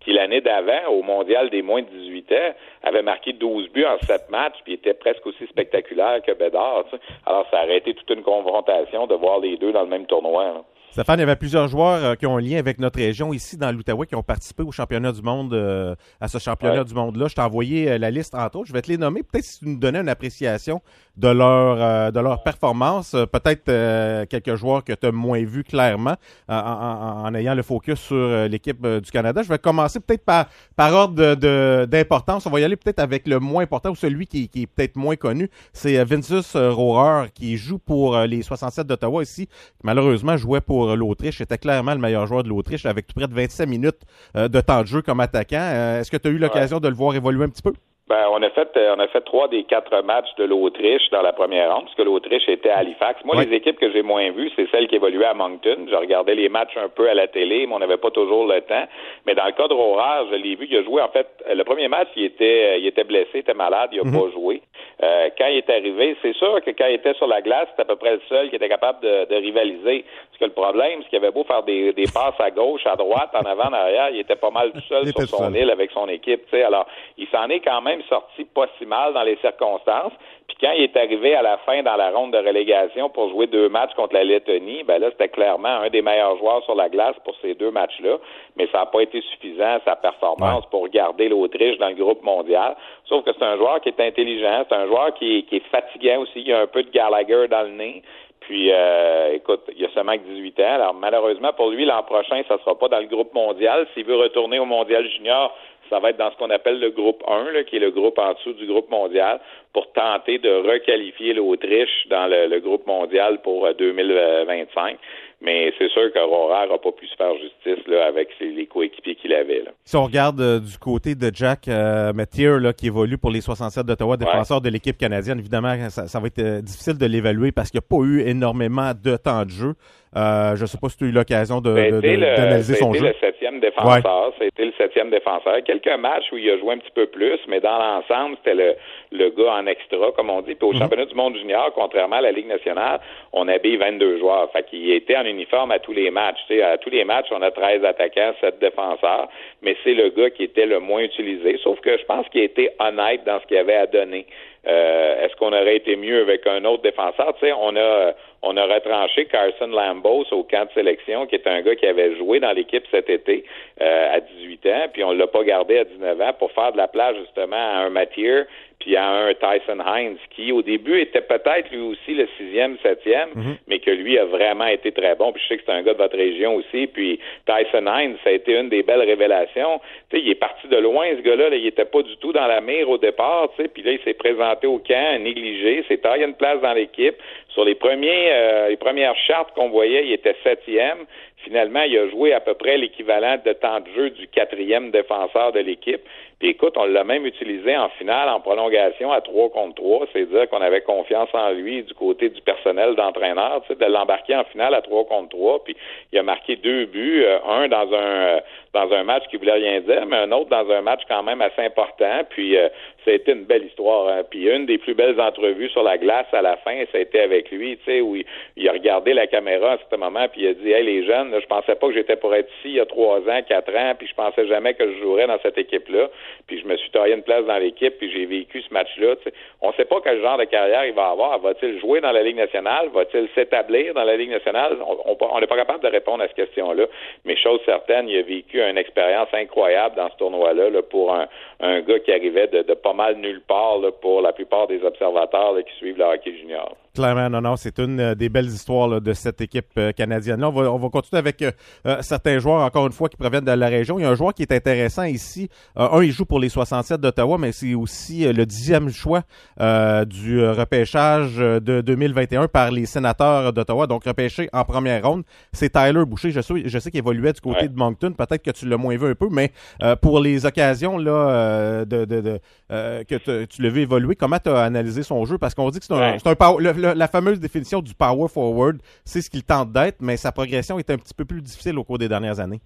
qui l'année d'avant, au mondial des moins de 18 ans, avait marqué 12 buts en 7 matchs, puis était presque aussi spectaculaire que. Tu sais. Alors, ça aurait été toute une confrontation de voir les deux dans le même tournoi. Là. Stéphane, il y avait plusieurs joueurs euh, qui ont un lien avec notre région ici dans l'Outaouais qui ont participé au championnat du monde, euh, à ce championnat du monde-là. Je t'ai envoyé euh, la liste entre autres. Je vais te les nommer. Peut-être si tu nous donnais une appréciation de leur de leur performance. Peut-être quelques joueurs que tu as moins vus clairement en, ayant le focus sur l'équipe du Canada. Je vais commencer peut-être par, par ordre d'importance. On va y aller peut-être avec le moins important ou celui qui, qui est peut-être moins connu. C'est Vinicius Rohrer qui joue pour les 67 d'Ottawa ici, qui malheureusement jouait pour l'Autriche. était clairement le meilleur joueur de l'Autriche avec tout près de 27 minutes euh, de temps de jeu comme attaquant. Euh, est-ce que tu as eu l'occasion de le voir évoluer un petit peu? Ben, on a fait euh, on a fait trois des quatre matchs de l'Autriche dans la première ronde, puisque l'Autriche était à Halifax. Moi, les équipes que j'ai moins vues, c'est celles qui évoluaient à Moncton. Je regardais les matchs un peu à la télé, mais on n'avait pas toujours le temps. Mais dans le de Rohrer, je l'ai vu, il a joué en fait le premier match, il était il était blessé, il était malade, il n'a mhm. pas joué. Euh, quand il est arrivé, c'est sûr que quand il était sur la glace, c'était à peu près le seul qui était capable de, rivaliser. Parce que le problème, c'est qu'il avait beau faire des, des passes à gauche, à droite, en avant, en arrière, il était pas mal tout seul sur son île avec son équipe. sais. Alors, il s'en est quand même sorti pas si mal dans les circonstances. Puis quand il est arrivé à la fin dans la ronde de relégation pour jouer deux matchs contre la Lettonie, ben là, c'était clairement un des meilleurs joueurs sur la glace pour ces deux matchs-là. Mais ça n'a pas été suffisant, sa performance, pour garder l'Autriche dans le groupe mondial. Sauf que c'est un joueur qui est intelligent, c'est un joueur qui, qui est fatigant aussi. Il y a un peu de Gallagher dans le nez. Puis, euh, écoute, il a seulement que 18 ans. Alors, malheureusement, pour lui, l'an prochain, ça ne sera pas dans le groupe mondial. S'il veut retourner au mondial junior, ça va être dans ce qu'on appelle le groupe 1, là, qui est le groupe en dessous du groupe mondial, pour tenter de requalifier l'Autriche dans le, groupe mondial pour 2025. Euh, mais c'est sûr qu'Aurora n'a pas pu se faire justice là, avec les coéquipiers qu'il avait. Là. Si on regarde euh, du côté de Jack euh, là, qui évolue pour les 67 d'Ottawa, défenseur de l'équipe canadienne, évidemment, ça, va être euh, difficile de l'évaluer parce qu'il n'y a pas eu énormément de temps de jeu. Je ne sais pas si tu as eu l'occasion de, d'analyser son jeu. le septième défenseur. C'était le septième défenseur. Quelques matchs où il a joué un petit peu plus, mais dans l'ensemble, c'était le, le gars en extra, comme on dit. Puis au mhm. championnat du monde junior, contrairement à la Ligue nationale, on habille 22 joueurs. Fait qu'il était en uniforme à tous les matchs. à tous les matchs, on a 13 attaquants, 7 défenseurs, mais c'est le gars qui était le moins utilisé. Sauf que je pense qu'il était honnête dans ce qu'il avait à donner. Euh, est-ce qu'on aurait été mieux avec un autre défenseur? Tu sais, on a on a retranché Carson Lambos au camp de sélection, qui est un gars qui avait joué dans l'équipe cet été euh, à 18 ans, puis on l'a pas gardé à 19 ans pour faire de la place justement à un Mathieu puis à un Tyson Hines, qui au début était peut-être lui aussi le sixième, septième, Mhm. mais que lui a vraiment été très bon. Puis je sais que c'est un gars de votre région aussi. Puis Tyson Hines, ça a été une des belles révélations. Tu sais, il est parti de loin, ce gars-là. Là, il était pas du tout dans la mire au départ. Tu sais, puis là, il s'est présenté au camp, négligé, s'est taillé une place dans l'équipe. Sur les premiers, euh, les premières chartes qu'on voyait, il était septième. Finalement, il a joué à peu près l'équivalent de temps de jeu du quatrième défenseur de l'équipe. Puis écoute, on l'a même utilisé en finale, en prolongation à 3 contre 3. C'est-à-dire qu'on avait confiance en lui du côté du personnel d'entraîneur, de l'embarquer en finale à 3 contre 3. Puis il a marqué deux buts, euh, un dans un euh, dans un match qui voulait rien dire, mais un autre dans un match quand même assez important. Puis euh, ça a été une belle histoire. hein. Puis une des plus belles entrevues sur la glace à la fin, ça a été avec lui, tu sais, où il, il a regardé la caméra à ce moment, puis il a dit Hey les jeunes, là, je pensais pas que j'étais pour être ici il y a trois ans, quatre ans, puis je pensais jamais que je jouerais dans cette équipe-là. Puis je me suis taillé une place dans l'équipe, puis j'ai vécu ce match-là. On sait pas quel genre de carrière il va avoir. Va-t-il jouer dans la Ligue nationale? Va-t-il s'établir dans la Ligue nationale? On- n'est pas capable de répondre à cette question-là. Mais chose certaine, il a vécu une expérience incroyable dans ce tournoi-là là, pour un, gars qui arrivait de, pas mal nulle part pour la plupart des observateurs qui suivent le hockey junior. Clairement, non, non, c'est une euh, des belles histoires là, de cette équipe euh, canadienne. Là, on va, on va continuer avec euh, euh, certains joueurs, encore une fois, qui proviennent de la région. Il y a un joueur qui est intéressant ici. Euh, un, il joue pour les 67 d'Ottawa, mais c'est aussi le dixième choix euh, du repêchage de 2021 par les sénateurs d'Ottawa, donc repêché en première ronde. C'est Tyler Boucher. Je sais, je sais qu'il évoluait du côté Ouais. de Moncton. Peut-être que tu l'as moins vu un peu, mais euh, pour les occasions là, euh, de, de, de, euh, que tu l'as vu évoluer, comment tu as analysé son jeu? Parce qu'on dit que c'est un, Ouais. un power- le- la fameuse définition du power forward, c'est ce qu'il tente d'être, mais sa progression est un petit peu plus difficile au cours des dernières années.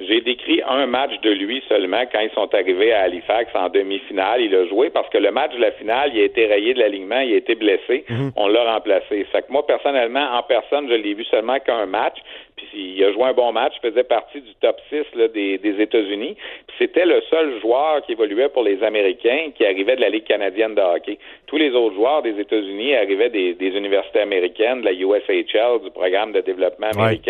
J'ai décrit un match de lui seulement quand ils sont arrivés à Halifax en demi-finale. Il a joué parce que le match de la finale, il a été rayé de l'alignement, il a été blessé. On l'a remplacé. Fait que moi, personnellement, en personne, je l'ai vu seulement qu'un match. Puis il a joué un bon match, faisait partie du top 6 là, des, des États-Unis. C'était le seul joueur qui évoluait pour les Américains qui arrivait de la Ligue canadienne de hockey. Tous les autres joueurs des États-Unis arrivaient des, des universités américaines, de la USHL, du programme de développement Ouais.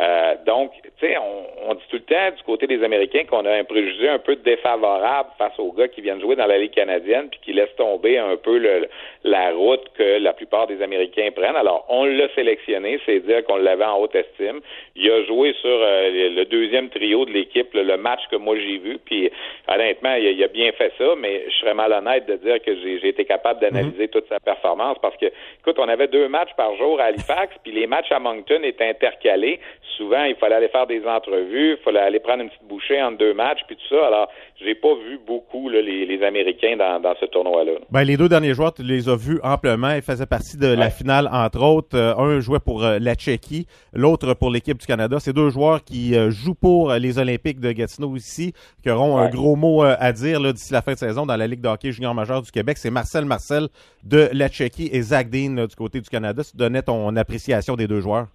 Euh, donc, tu sais, on, on dit tout le temps du côté des Américains qu'on a un préjugé un peu défavorable face aux gars qui viennent jouer dans la Ligue canadienne puis qui laissent tomber un peu le, la route que la plupart des Américains prennent. Alors, on l'a sélectionné, c'est dire qu'on l'avait en haute estime. Il a joué sur euh, le deuxième trio de l'équipe, le, match que moi j'ai vu, puis honnêtement, il a, bien fait ça, mais je serais malhonnête de dire que j'ai j'ai été capable d'analyser toute sa performance parce que, écoute, on avait deux matchs par jour à Halifax, puis les matchs à Moncton étaient intercalés. Souvent, il fallait aller faire des entrevues, il fallait aller prendre une petite bouchée entre deux matchs, puis tout ça. Alors, j'ai pas vu beaucoup là, les, les Américains dans, dans ce tournoi-là. Ben, les deux derniers joueurs, tu les as vus amplement. Ils faisaient partie de la finale, entre autres. Euh, un jouait pour euh, la Tchéquie, l'autre pour l'équipe du Canada. C'est deux joueurs qui euh, jouent pour les Olympiques de Gatineau ici, qui auront un gros mot à dire d'ici la fin de saison dans la Ligue de hockey junior majeur du Québec. C'est Marcel Marcel de la Tchéquie et Zach Dean du côté du Canada. Tu donnais ton appréciation des deux joueurs?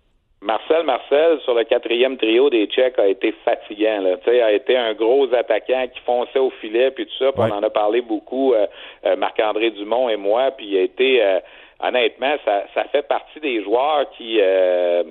Marcel Marcel, sur le quatrième trio des Tchèques, a été fatigant. Là. Tu sais, a été un gros attaquant qui fonçait au filet, puis tout ça. Puis Ouais. On en a parlé beaucoup, euh, euh, Marc-André Dumont et moi. Puis il a été, euh, honnêtement, ça, ça fait partie des joueurs qui... euh,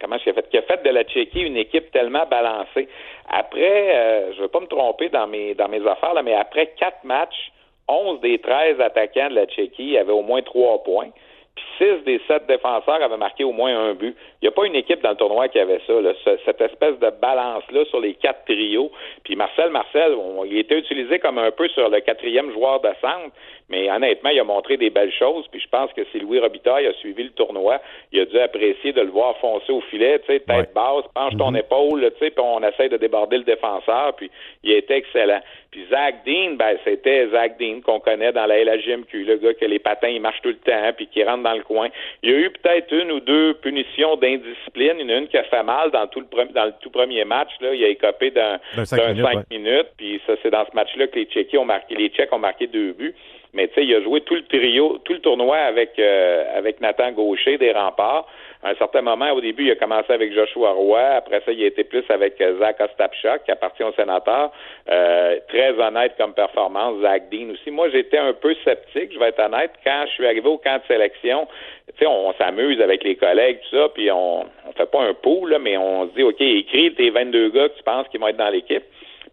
comment a fait? Qui a fait de la Tchéquie une équipe tellement balancée. Après, euh, je ne veux pas me tromper dans mes, dans mes affaires, là, mais après quatre matchs, 11 des 13 attaquants de la Tchéquie avaient au moins trois points. Puis six des sept défenseurs avaient marqué au moins un but. Il n'y a pas une équipe dans le tournoi qui avait ça, là, ce- cette espèce de balance-là sur les quatre trios. Puis Marcel Marcel, on- il était utilisé comme un peu sur le quatrième joueur de centre, mais honnêtement, il a montré des belles choses. Puis je pense que si Louis Robitaille a suivi le tournoi, il a dû apprécier de le voir foncer au filet, tu sais, tête Ouais. basse, penche ton épaule, là, tu sais, puis on essaie de déborder le défenseur, puis il était excellent. Puis Zach Dean, ben c'était Zach Dean qu'on connaît dans la LHJMQ, le gars que les patins ils marchent tout le temps, puis qui rentre dans le coin. Il y a eu peut-être une ou deux punitions d'indiscipline. Il y en a une qui a fait mal dans tout le pre- dans le tout premier match. Là, il a écopé d'un D'un cinq d'un minutes, cinq ouais. minutes. Puis ça, c'est dans ce match-là que les Tchéquies ont marqué, les Tchèques ont marqué deux buts. Mais tu sais, il a joué tout le trio, tout le tournoi avec euh, avec Nathan Gaucher des remparts. À un certain moment, au début, il a commencé avec Joshua Roy. Après ça, il a été plus avec euh, Zach Ostapchuk, qui appartient au sénateur. Euh, très honnête comme performance. Zach Dean aussi. Moi, j'étais un peu sceptique, je vais être honnête. Quand je suis arrivé au camp de sélection, tu sais, on, s'amuse avec les collègues, tout ça, puis on, on fait pas un pool, là, mais on se dit, OK, écris tes 22 gars que tu penses qu'ils vont être dans l'équipe.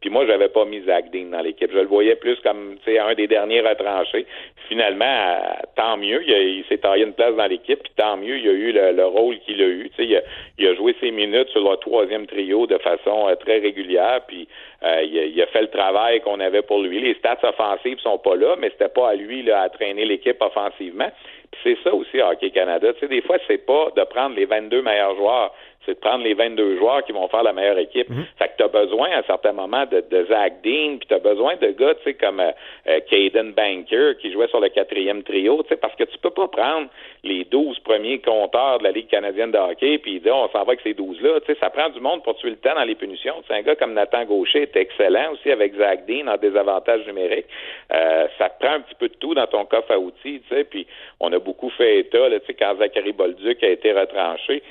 Puis moi, j'avais pas mis Zach Dean dans l'équipe. Je le voyais plus comme un des derniers retranchés. Finalement, euh, tant mieux, il, s'est taillé une place dans l'équipe, puis tant mieux, il a eu le, rôle qu'il a eu. Il a, il a joué ses minutes sur le troisième trio de façon euh, très régulière, puis euh, il, a, fait le travail qu'on avait pour lui. Les stats offensives sont pas là, mais c'était pas à lui là, à traîner l'équipe offensivement. Puis c'est ça aussi, Hockey Canada. Sais, des fois, c'est pas de prendre les 22 meilleurs joueurs c'est de prendre les 22 joueurs qui vont faire la meilleure équipe. Mhm. Fait que tu as besoin à un certain moment de, de Zach Dean, puis tu as besoin de gars, tu sais, comme euh, euh, Caden Banker qui jouait sur le quatrième trio, tu sais, parce que tu peux pas prendre les 12 premiers compteurs de la Ligue canadienne de hockey puis dire on s'en va avec ces 12-là. Tu sais, ça prend du monde pour tuer le temps dans les punitions. C'est un gars comme Nathan Gaucher est excellent aussi avec Zach Dean en désavantage numérique. Euh, ça te prend un petit peu de tout dans ton coffre à outils, tu sais, puis on a beaucoup fait état, là, tu sais, quand Zachary Bolduc a été retranché,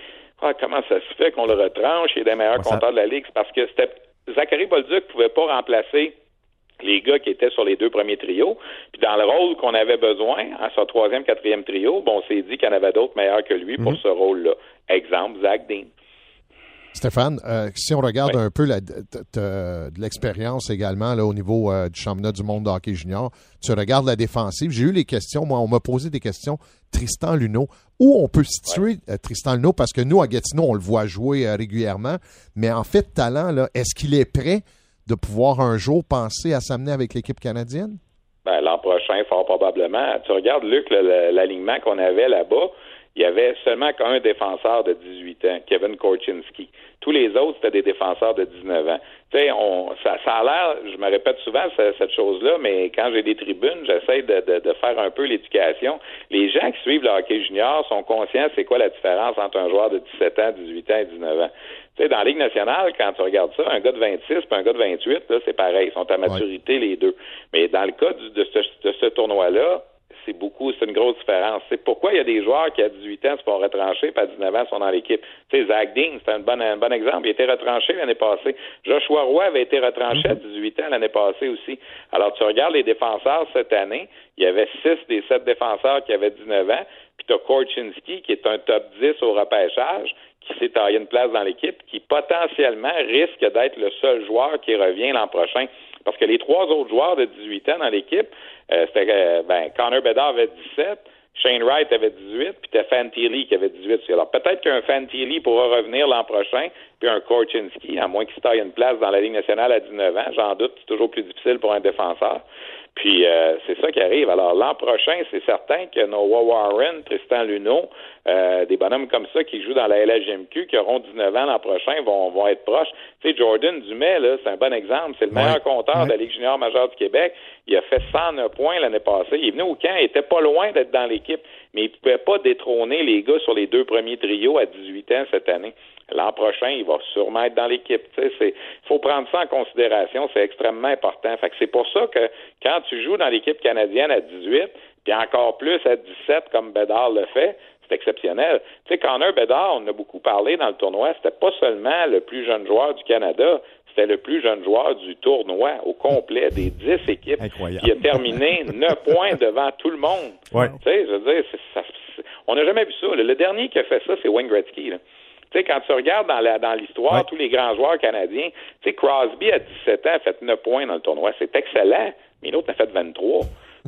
ah, comment ça se fait qu'on le retranche? Il est des meilleurs compteurs de la Ligue. C'est parce que c'était Zachary Bolduc ne pouvait pas remplacer les gars qui étaient sur les deux premiers trios. Puis dans le rôle qu'on avait besoin, à son troisième, quatrième trio, bon, on s'est dit qu'il y en avait d'autres meilleurs que lui pour mhm. ce rôle-là. Exemple, Zach Dean. Stéphane, euh, si on regarde un peu de l'expérience également là, au niveau euh, du championnat du monde de hockey junior, tu regardes la défensive. J'ai eu les questions, moi, on m'a posé des questions. Tristan Luneau, où on peut situer euh, Tristan Luneau, parce que nous, à Gatineau, on le voit jouer régulièrement, mais en fait, talent, est-ce qu'il est prêt de pouvoir un jour penser à s'amener avec l'équipe canadienne? Ben, L'an prochain, fort probablement. Tu regardes, Luc, l'alignement qu'on avait là-bas, il y avait seulement qu'un défenseur de 18 ans, Kevin Korchinski. Tous les autres, c'était des défenseurs de 19 ans. Tu sais, on, ça, ça a l'air, je me répète souvent cette, chose-là, mais quand j'ai des tribunes, j'essaie de, de, faire un peu l'éducation. Les gens qui suivent le hockey junior sont conscients c'est quoi la différence entre un joueur de 17 ans, 18 ans et 19 ans. Tu sais, dans la Ligue nationale, quand tu regardes ça, un gars de 26 et un gars de 28, là, c'est pareil. Ils sont à maturité, les deux. Mais dans le cas de ce, de ce tournoi-là, c'est beaucoup, c'est une grosse différence. C'est pourquoi il y a des joueurs qui, à 18 ans, se font retrancher, puis à 19 ans, sont dans l'équipe. Tu sais, Zach Dean, c'est un bon, exemple. Il a été retranché l'année passée. Joshua Roy avait été retranché à 18 ans l'année passée aussi. Alors, tu regardes les défenseurs cette année, il y avait 6 des 7 défenseurs qui avaient 19 ans, puis tu as Korchinski, qui est un top 10 au repêchage, qui s'est taillé une place dans l'équipe, qui potentiellement risque d'être le seul joueur qui revient l'an prochain. Parce que les trois autres joueurs de 18 ans dans l'équipe, euh, c'était euh, ben, Connor Bedard avait 17, Shane Wright avait 18, puis t'as Fantilli qui avait 18. Alors peut-être qu'un Fantilli pourra revenir l'an prochain, puis un Korchinski, à moins qu'il se taille une place dans la Ligue nationale à 19 ans. J'en doute, c'est toujours plus difficile pour un défenseur. Puis euh, c'est ça qui arrive. Alors l'an prochain, c'est certain que Noah Warren, Tristan Luneau, euh, des bonhommes comme ça qui jouent dans la LHMQ, qui auront 19 ans l'an prochain, vont, vont être proches. Tu sais, Jordan Dumais, là, c'est un bon exemple. C'est le meilleur compteur de la Ligue junior majeure du Québec. Il a fait 109 points l'année passée. Il est venu au camp, il était pas loin d'être dans l'équipe, mais il pouvait pas détrôner les gars sur les deux premiers trios à 18 ans cette année. L'an prochain, il va sûrement être dans l'équipe. Il faut prendre ça en considération, c'est extrêmement important. Fait que c'est pour ça que quand tu joues dans l'équipe canadienne à 18, puis encore plus à 17 comme Bédard le fait, c'est exceptionnel. Tu sais, Connor Bedard, on a beaucoup parlé dans le tournoi, c'était pas seulement le plus jeune joueur du Canada, c'était le plus jeune joueur du tournoi au complet des 10 équipes qui a terminé 9 points devant tout le monde. Tu sais, je veux dire, on n'a jamais vu ça. Le, dernier qui a fait ça, c'est Wayne Gretzky. Tu sais, quand tu regardes dans l'histoire tous les grands joueurs canadiens, tu sais, Crosby à 17 ans a fait 9 points dans le tournoi. C'est excellent, mais l'autre a fait 23.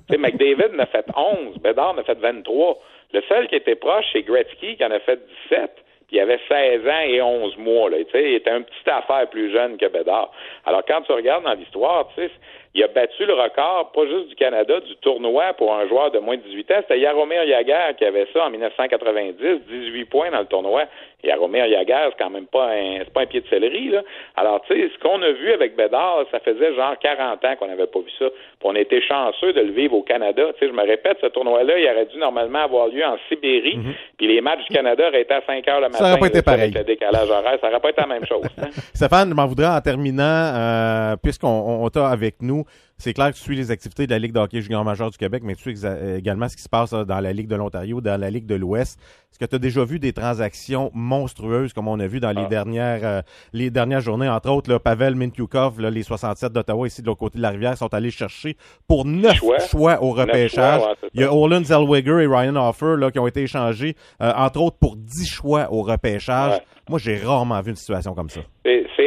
Tu sais, McDavid en a fait 11, Bedard en a fait 23. Le seul qui était proche, c'est Gretzky qui en a fait 17 il avait 16 ans et 11 mois. Là, il était un petit affaire plus jeune que Bédard. Alors, quand tu regardes dans l'histoire, tu sais, il a battu le record, pas juste du Canada, du tournoi pour un joueur de moins de 18 ans. C'était Yaromir Yaguer qui avait ça en 1990, 18 points dans le tournoi. Yaromir Yaguer, c'est quand même pas un, c'est pas un pied de céleri, là. Alors, tu sais, ce qu'on a vu avec Bédard, ça faisait genre 40 ans qu'on n'avait pas vu ça. Puis on était chanceux de le vivre au Canada. Tu sais, je me répète, ce tournoi-là, il aurait dû normalement avoir lieu en Sibérie. Mhm. Puis les matchs du Canada auraient été à 5 heures le matin. Ça n'aurait pas été pareil. Avec le décalage horaire, ça n'aurait pas été la même chose. Stéphane, je m'en voudrais en terminant, euh, puisqu'on on, t'a avec nous, c'est clair que tu suis les activités de la Ligue de hockey junior majeur du Québec, mais tu sais exa- également ce qui se passe là, dans la Ligue de l'Ontario, dans la Ligue de l'Ouest. Est-ce que tu as déjà vu des transactions monstrueuses comme on a vu dans les Ah. dernières euh, les dernières journées? Entre autres, là, Pavel Mintyukov, là, les 67 d'Ottawa, ici de l'autre côté de la rivière, sont allés chercher pour neuf Choix. choix, au repêchage. choix, ouais, c'est Il y a. Orlin Zellweger et Ryan Offer là, qui ont été échangés, euh, entre autres, pour 10 choix au repêchage. Ouais. Moi, j'ai rarement vu une situation comme ça.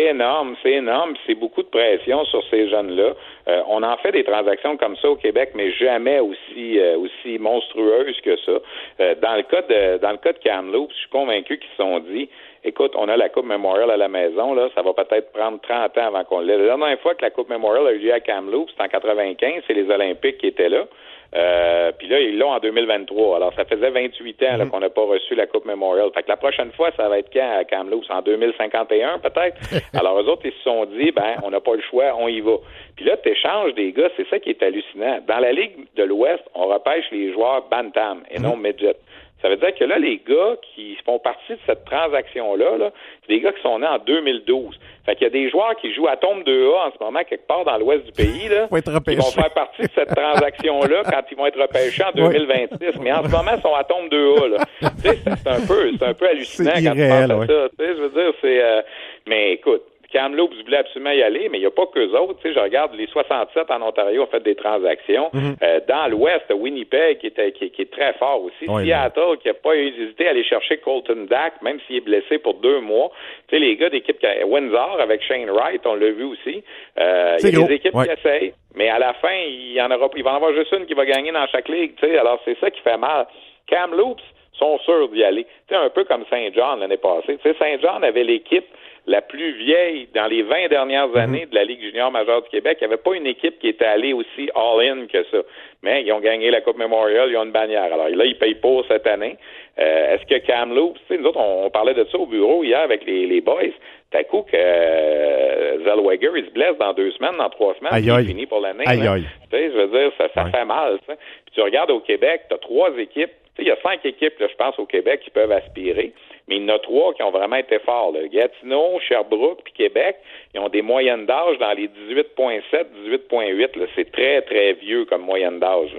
C'est énorme, c'est énorme, c'est beaucoup de pression sur ces jeunes-là. Euh, on en fait des transactions comme ça au Québec, mais jamais aussi euh, aussi monstrueuses que ça. Euh, dans le cas de dans le cas de Kamloops, je suis convaincu qu'ils se sont dit, écoute, on a la Coupe Memorial à la maison, là, ça va peut-être prendre 30 ans avant qu'on l'ait. La dernière fois que la Coupe Memorial a eu lieu à Kamloops, c'était en 95, c'est les Olympiques qui étaient là. Euh, puis là, ils l'ont en 2023. Alors, ça faisait 28 ans là, qu'on n'a pas reçu la Coupe Memorial. Fait que la prochaine fois, ça va être quand à Kamloops? En 2051, peut-être? Alors, eux autres, ils se sont dit, ben, on n'a pas le choix, on y va. Puis là, tu échanges des gars, c'est ça qui est hallucinant. Dans la Ligue de l'Ouest, on repêche les joueurs Bantam et non Midget. Ça veut dire que là, les gars qui font partie de cette transaction-là, là, c'est des gars qui sont nés en 2012. Fait qu'il y a des joueurs qui jouent à tombe 2A en ce moment, quelque part dans l'ouest du pays, là, qui vont faire partie de cette transaction-là quand ils vont être repêchés en 2026. Mais en ce moment, ils sont à tombe 2A, là. tu sais, c'est un peu, c'est un peu hallucinant quand tu penses à ouais. ça. Tu sais, je veux dire, c'est, euh, mais écoute, Kamloops voulait absolument y aller, mais il n'y a pas qu'eux autres. Tu sais, je regarde, les 67 en Ontario ont fait des transactions. Mhm. Euh, dans l'Ouest, Winnipeg, qui, était, qui, qui est très fort aussi. Seattle, qui n'a pas hésité à aller chercher Colton Dack, même s'il est blessé pour deux mois. Tu sais, les gars d'équipe, qui- Windsor, avec Shane Wright, on l'a vu aussi. Euh, il C'est y a gros, des équipes ouais. qui essayent, mais à la fin, il y en aura, il va en avoir juste une qui va gagner dans chaque ligue. Tu sais, alors c'est ça qui fait mal. Kamloops sont sûrs d'y aller. Tu sais, un peu comme Saint John l'année passée. Tu sais, Saint John avait l'équipe la plus vieille dans les 20 dernières années de la Ligue junior majeure du Québec. Il n'y avait pas une équipe qui était allée aussi all-in que ça. Mais ils ont gagné la Coupe Memorial, ils ont une bannière. Alors là, ils payent pour cette année. Euh, Est-ce que Kamloops, tu sais, nous autres, on, on parlait de ça au bureau hier avec les, les boys. T'as coup que euh, Zellweger, il se blesse dans deux semaines, dans trois semaines, Aïe, il aïe. est fini pour l'année. Aïe, là. aïe. Tu sais, je veux dire, ça, ça Ouais. fait mal. ça. Puis tu regardes au Québec, tu as trois équipes. Tu sais, il y a cinq équipes, là, je pense, au Québec qui peuvent aspirer. Mais il y en a trois qui ont vraiment été forts. Là. Gatineau, Sherbrooke, puis Québec, ils ont des moyennes d'âge dans les 18,7, 18,8. là. C'est très, très vieux comme moyenne d'âge.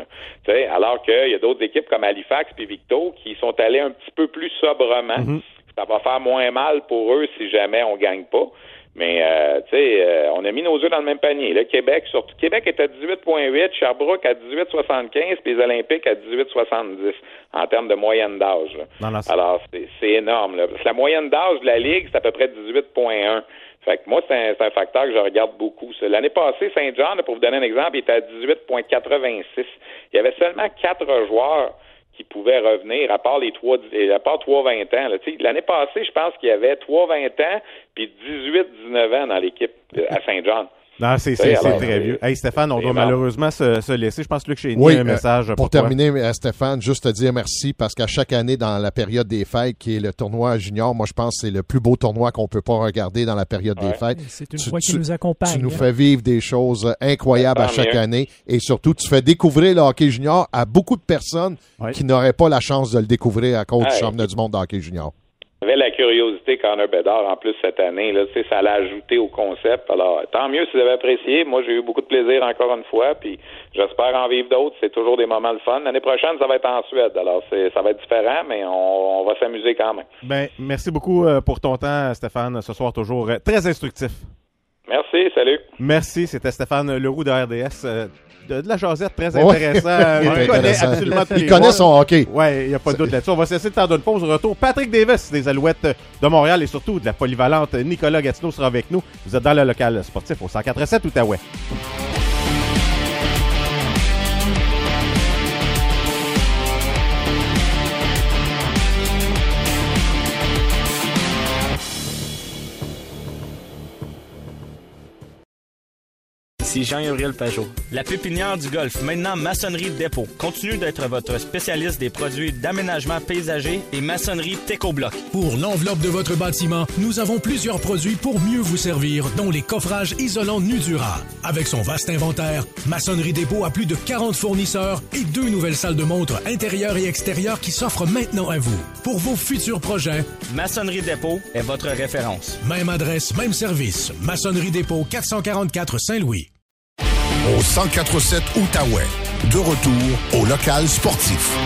alors qu'il y a d'autres équipes comme Halifax puis Victo qui sont allés un petit peu plus sobrement. Ça va faire moins mal pour eux si jamais on gagne pas. Mais, euh, tu sais, euh, on a mis nos œufs dans le même panier. Là, Québec, surtout, Québec est à 18,8, Sherbrooke à 18,75, puis les Olympiques à 18,70 en termes de moyenne d'âge. Alors, c'est énorme. Là. Parce que la moyenne d'âge de la Ligue, c'est à peu près 18,1. Fait que moi, c'est un, un facteur que je regarde beaucoup. L'année passée, Saint-Jean, pour vous donner un exemple, il était à 18,86. Il y avait seulement quatre joueurs qui pouvaient revenir, à part les trois, à part trois 20 ans. L'année passée, je pense qu'il y avait trois 20 ans puis 18-19 ans dans l'équipe euh, à Saint-Jean. Non, c'est Oui, très vieux. Hey Stéphane, on doit malheureusement se, se laisser. Je pense que Luc Chénier Oui, a un euh, message pour pour toi. terminer, euh, Stéphane, juste te dire merci parce qu'à chaque année, dans la période des fêtes, qui est le tournoi junior, moi je pense que c'est le plus beau tournoi qu'on peut pas regarder dans la période des fêtes. C'est une Tu- fois qui nous accompagne. Tu nous hein. fais vivre des choses incroyables à chaque mieux. année et surtout, tu fais découvrir le hockey junior à beaucoup de personnes Ouais. qui n'auraient pas la chance de le découvrir à cause du championnat du monde de hockey junior. Avait la curiosité Connor Bedard en plus cette année. Là, ça l'a ajouté au concept. Alors, tant mieux si vous avez apprécié. Moi, j'ai eu beaucoup de plaisir encore une fois. Puis j'espère en vivre d'autres. C'est toujours des moments de fun. L'année prochaine, ça va être en Suède. Alors, ça va être différent, mais on, on va s'amuser quand même. Ben, merci beaucoup euh, pour ton temps, Stéphane. Ce soir, toujours euh, très instructif. Merci, salut. Merci, c'était Stéphane Leroux de RDS. Euh, de, de la jasette très Ouais. intéressant. Il est il connaît intéressant. absolument Il connaît son hockey. Ouais, il n'y a pas de doute là-dessus. On va cesser le temps d'une pause. Retour. Patrick Davis des Alouettes de Montréal et surtout de la polyvalente Nicolas Gatineau sera avec nous. Vous êtes dans le local sportif au 147 Outaouais. Ici Jean-Gabriel Pajot. La pépinière du Golfe, maintenant maçonnerie dépôt, continue d'être votre spécialiste des produits d'aménagement paysager et maçonnerie Téco-Bloc. Pour l'enveloppe de votre bâtiment, nous avons plusieurs produits pour mieux vous servir, dont les coffrages isolants Nudura. Avec son vaste inventaire, Maçonnerie Dépôt a plus de 40 fournisseurs et deux nouvelles salles de montre intérieures et extérieures qui s'offrent maintenant à vous. Pour vos futurs projets, Maçonnerie dépôt est votre référence. même adresse, même service. Maçonnerie Dépôt 444 Saint-Louis. Au 1047 Outaouais. De retour au local sportif.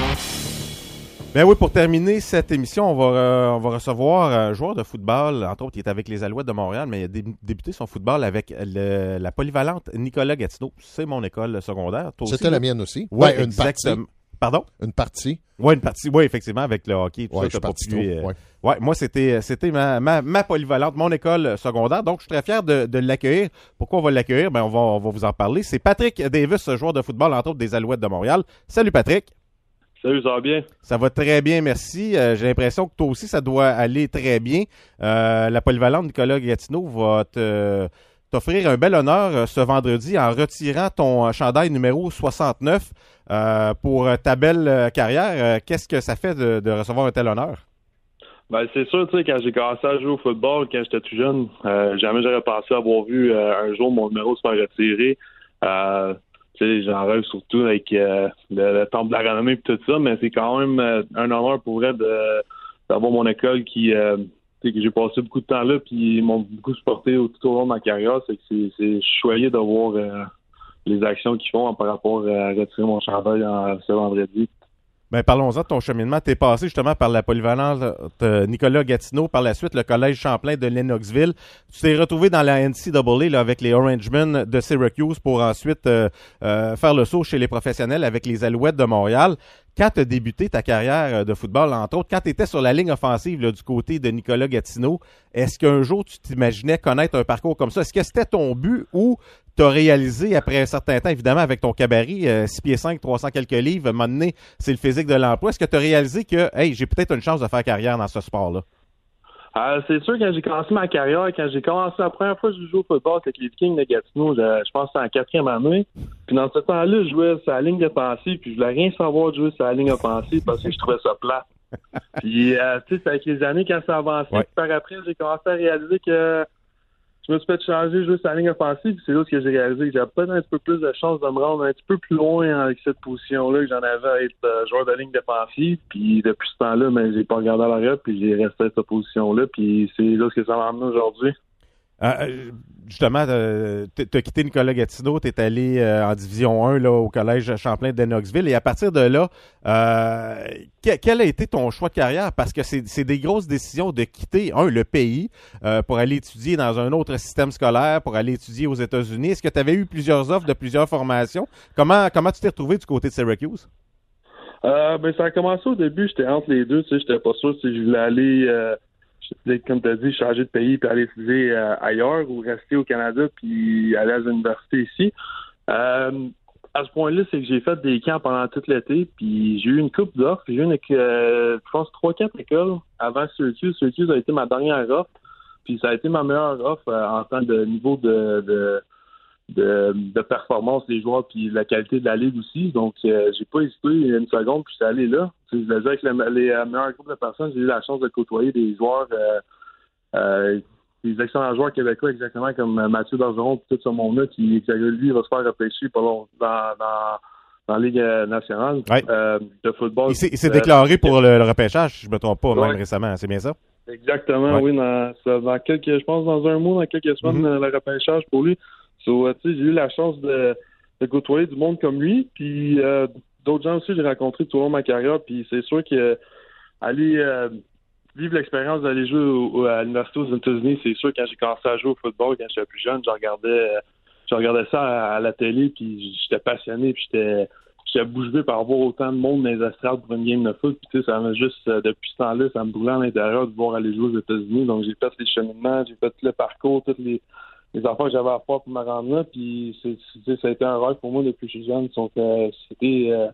Ben oui, pour terminer cette émission, on va, euh, on va recevoir un joueur de football, entre autres, qui est avec les Alouettes de Montréal, mais il a dé- débuté son football avec le- la polyvalente Nicolas Gatineau. C'est mon école secondaire. C'était la mienne aussi. Ouais, Ben, une exactement. Pardon? Une partie. Oui, une partie. Oui, effectivement, avec le hockey. Tout Ouais, ça, je tôt, euh, ouais. ouais, moi, c'était, c'était ma, ma, ma polyvalente, mon école secondaire. Donc, je suis très fier de, de l'accueillir. Pourquoi on va l'accueillir? Ben, on va, on va vous en parler. C'est Patrick Davis, joueur de football, entre autres, des Alouettes de Montréal. Salut, Patrick. Salut, ça va bien? Ça va très bien, merci. Euh, J'ai l'impression que toi aussi, ça doit aller très bien. Euh, la polyvalente Nicolas Gatineau va te- t'offrir un bel honneur euh, ce vendredi en retirant ton euh, chandail numéro 69 euh, pour ta belle carrière. Qu'est-ce que ça fait de, recevoir un tel honneur? Ben, c'est sûr, tu sais, quand j'ai commencé à jouer au football, quand j'étais tout jeune, jamais j'aurais pensé avoir vu un jour mon numéro se faire retirer. J'en rêve surtout avec le, le temple de la renommée et tout ça, mais c'est quand même un honneur pour vrai d'avoir mon école qui, sais, que j'ai passé beaucoup de temps là, puis ils m'ont beaucoup supporté tout au long de ma carrière. C'est que c'est, c'est je suis choyé de voir euh, les actions qu'ils font par rapport à retirer mon chandail en, ce vendredi. Ben, parlons-en de ton cheminement. Tu es passé justement par la polyvalente Nicolas Gatineau, par la suite le Collège Champlain de Lennoxville. Tu t'es retrouvé dans la NCAA là, avec les Orangemen de Syracuse pour ensuite euh, euh, faire le saut chez les professionnels avec les Alouettes de Montréal. Quand tu as débuté ta carrière euh, de football, entre autres, quand tu étais sur la ligne offensive là, du côté de Nicolas Gatineau, est-ce qu'un jour tu t'imaginais connaître un parcours comme ça? Est-ce que c'était ton but ou tu as réalisé après un certain temps, évidemment, avec ton cabaret, euh, 6 pieds 5, 300 quelques livres, à un moment donné, c'est le physique de l'emploi. Est-ce que tu as réalisé que, hey, j'ai peut-être une chance de faire carrière dans ce sport-là? Euh, c'est sûr, quand j'ai commencé ma carrière, quand j'ai commencé la première fois que je jouais au football avec les Vikings de Gatineau, je, je pense que c'était en quatrième année. Puis dans ce temps-là, je jouais sur la ligne offensive, puis je voulais rien savoir de jouer sur la ligne offensive parce que je trouvais ça plat. puis, euh, tu sais, c'est avec les années, quand ça avançait, Ouais. puis par après, j'ai commencé à réaliser que je me suis fait changer, jouer sur la ligne offensive, c'est là que j'ai réalisé que j'avais peut-être un petit peu plus de chance de me rendre un petit peu plus loin avec cette position-là que j'en avais à être euh, joueur de ligne défensive. Puis depuis ce temps-là, ben, j'ai pas regardé à l'arrière, puis j'ai resté à cette position-là, puis c'est là ce que ça m'a aujourd'hui. Euh, euh, justement, euh, tu as quitté Nicolas Gatineau, tu es allé euh, en Division 1 là, au Collège Champlain de Knoxville. Et à partir de là, euh, que- quel a été ton choix de carrière? Parce que c'est des grosses décisions de quitter, un, le pays euh, pour aller étudier dans un autre système scolaire, pour aller étudier aux États-Unis. Est-ce que tu avais eu plusieurs offres de plusieurs formations? Comment, comment tu t'es retrouvé du côté de Syracuse? Euh, ben, ça a commencé au début, j'étais entre les deux, tu sais, j'étais pas sûr si je voulais aller, comme tu as dit, changer de pays puis aller étudier euh, ailleurs ou rester au Canada puis aller à l'université ici. Euh, à ce point-là, c'est que j'ai fait des camps pendant tout l'été, puis j'ai eu une coupe d'offres. J'ai eu une, euh, je pense, trois, quatre écoles avant Syracuse. Syracuse a été ma dernière offre, puis ça a été ma meilleure offre euh, en tant de niveau de de, de performance des joueurs puis la qualité de la ligue aussi. Donc, euh, j'ai pas hésité une seconde puis j'étais allé là. Je le dis avec le- les euh, meilleurs groupes de personnes, j'ai eu la chance de côtoyer des joueurs, euh, euh, des excellents joueurs québécois, exactement comme Mathieu Bergeron puis tout ce monde-là qui, lui, va se faire repêcher long, dans, dans, dans la Ligue nationale euh, de football. Il s'est déclaré pour le, le repêchage, je me trompe pas, même récemment. C'est bien ça? Exactement, Ouais. oui. Dans, dans quelques, je pense dans un mois, dans quelques semaines, Mhm. euh, le repêchage pour lui. So, euh, j'ai eu la chance de, côtoyer du monde comme lui. Puis euh, d'autres gens aussi, j'ai rencontré tout au long de ma carrière. Puis c'est sûr que aller euh, vivre l'expérience d'aller jouer au- à l'université aux États-Unis, c'est sûr quand j'ai commencé à jouer au football quand j'étais plus jeune, je regardais, ça à, la télé. Puis j'étais passionné. Puis j'étais j'étais bouche par voir autant de monde dans les estrades pour une game de foot. Puis, tu sais, ça m'a juste, depuis ce temps-là, ça me brûlait à l'intérieur de voir aller jouer aux États-Unis. Donc, j'ai fait les cheminements, j'ai fait le parcours, toutes les, les affaires que j'avais à faire pour me rendre là. Puis, ça a été un rêve pour moi depuis que je suis jeune. Donc, euh, c'était, euh,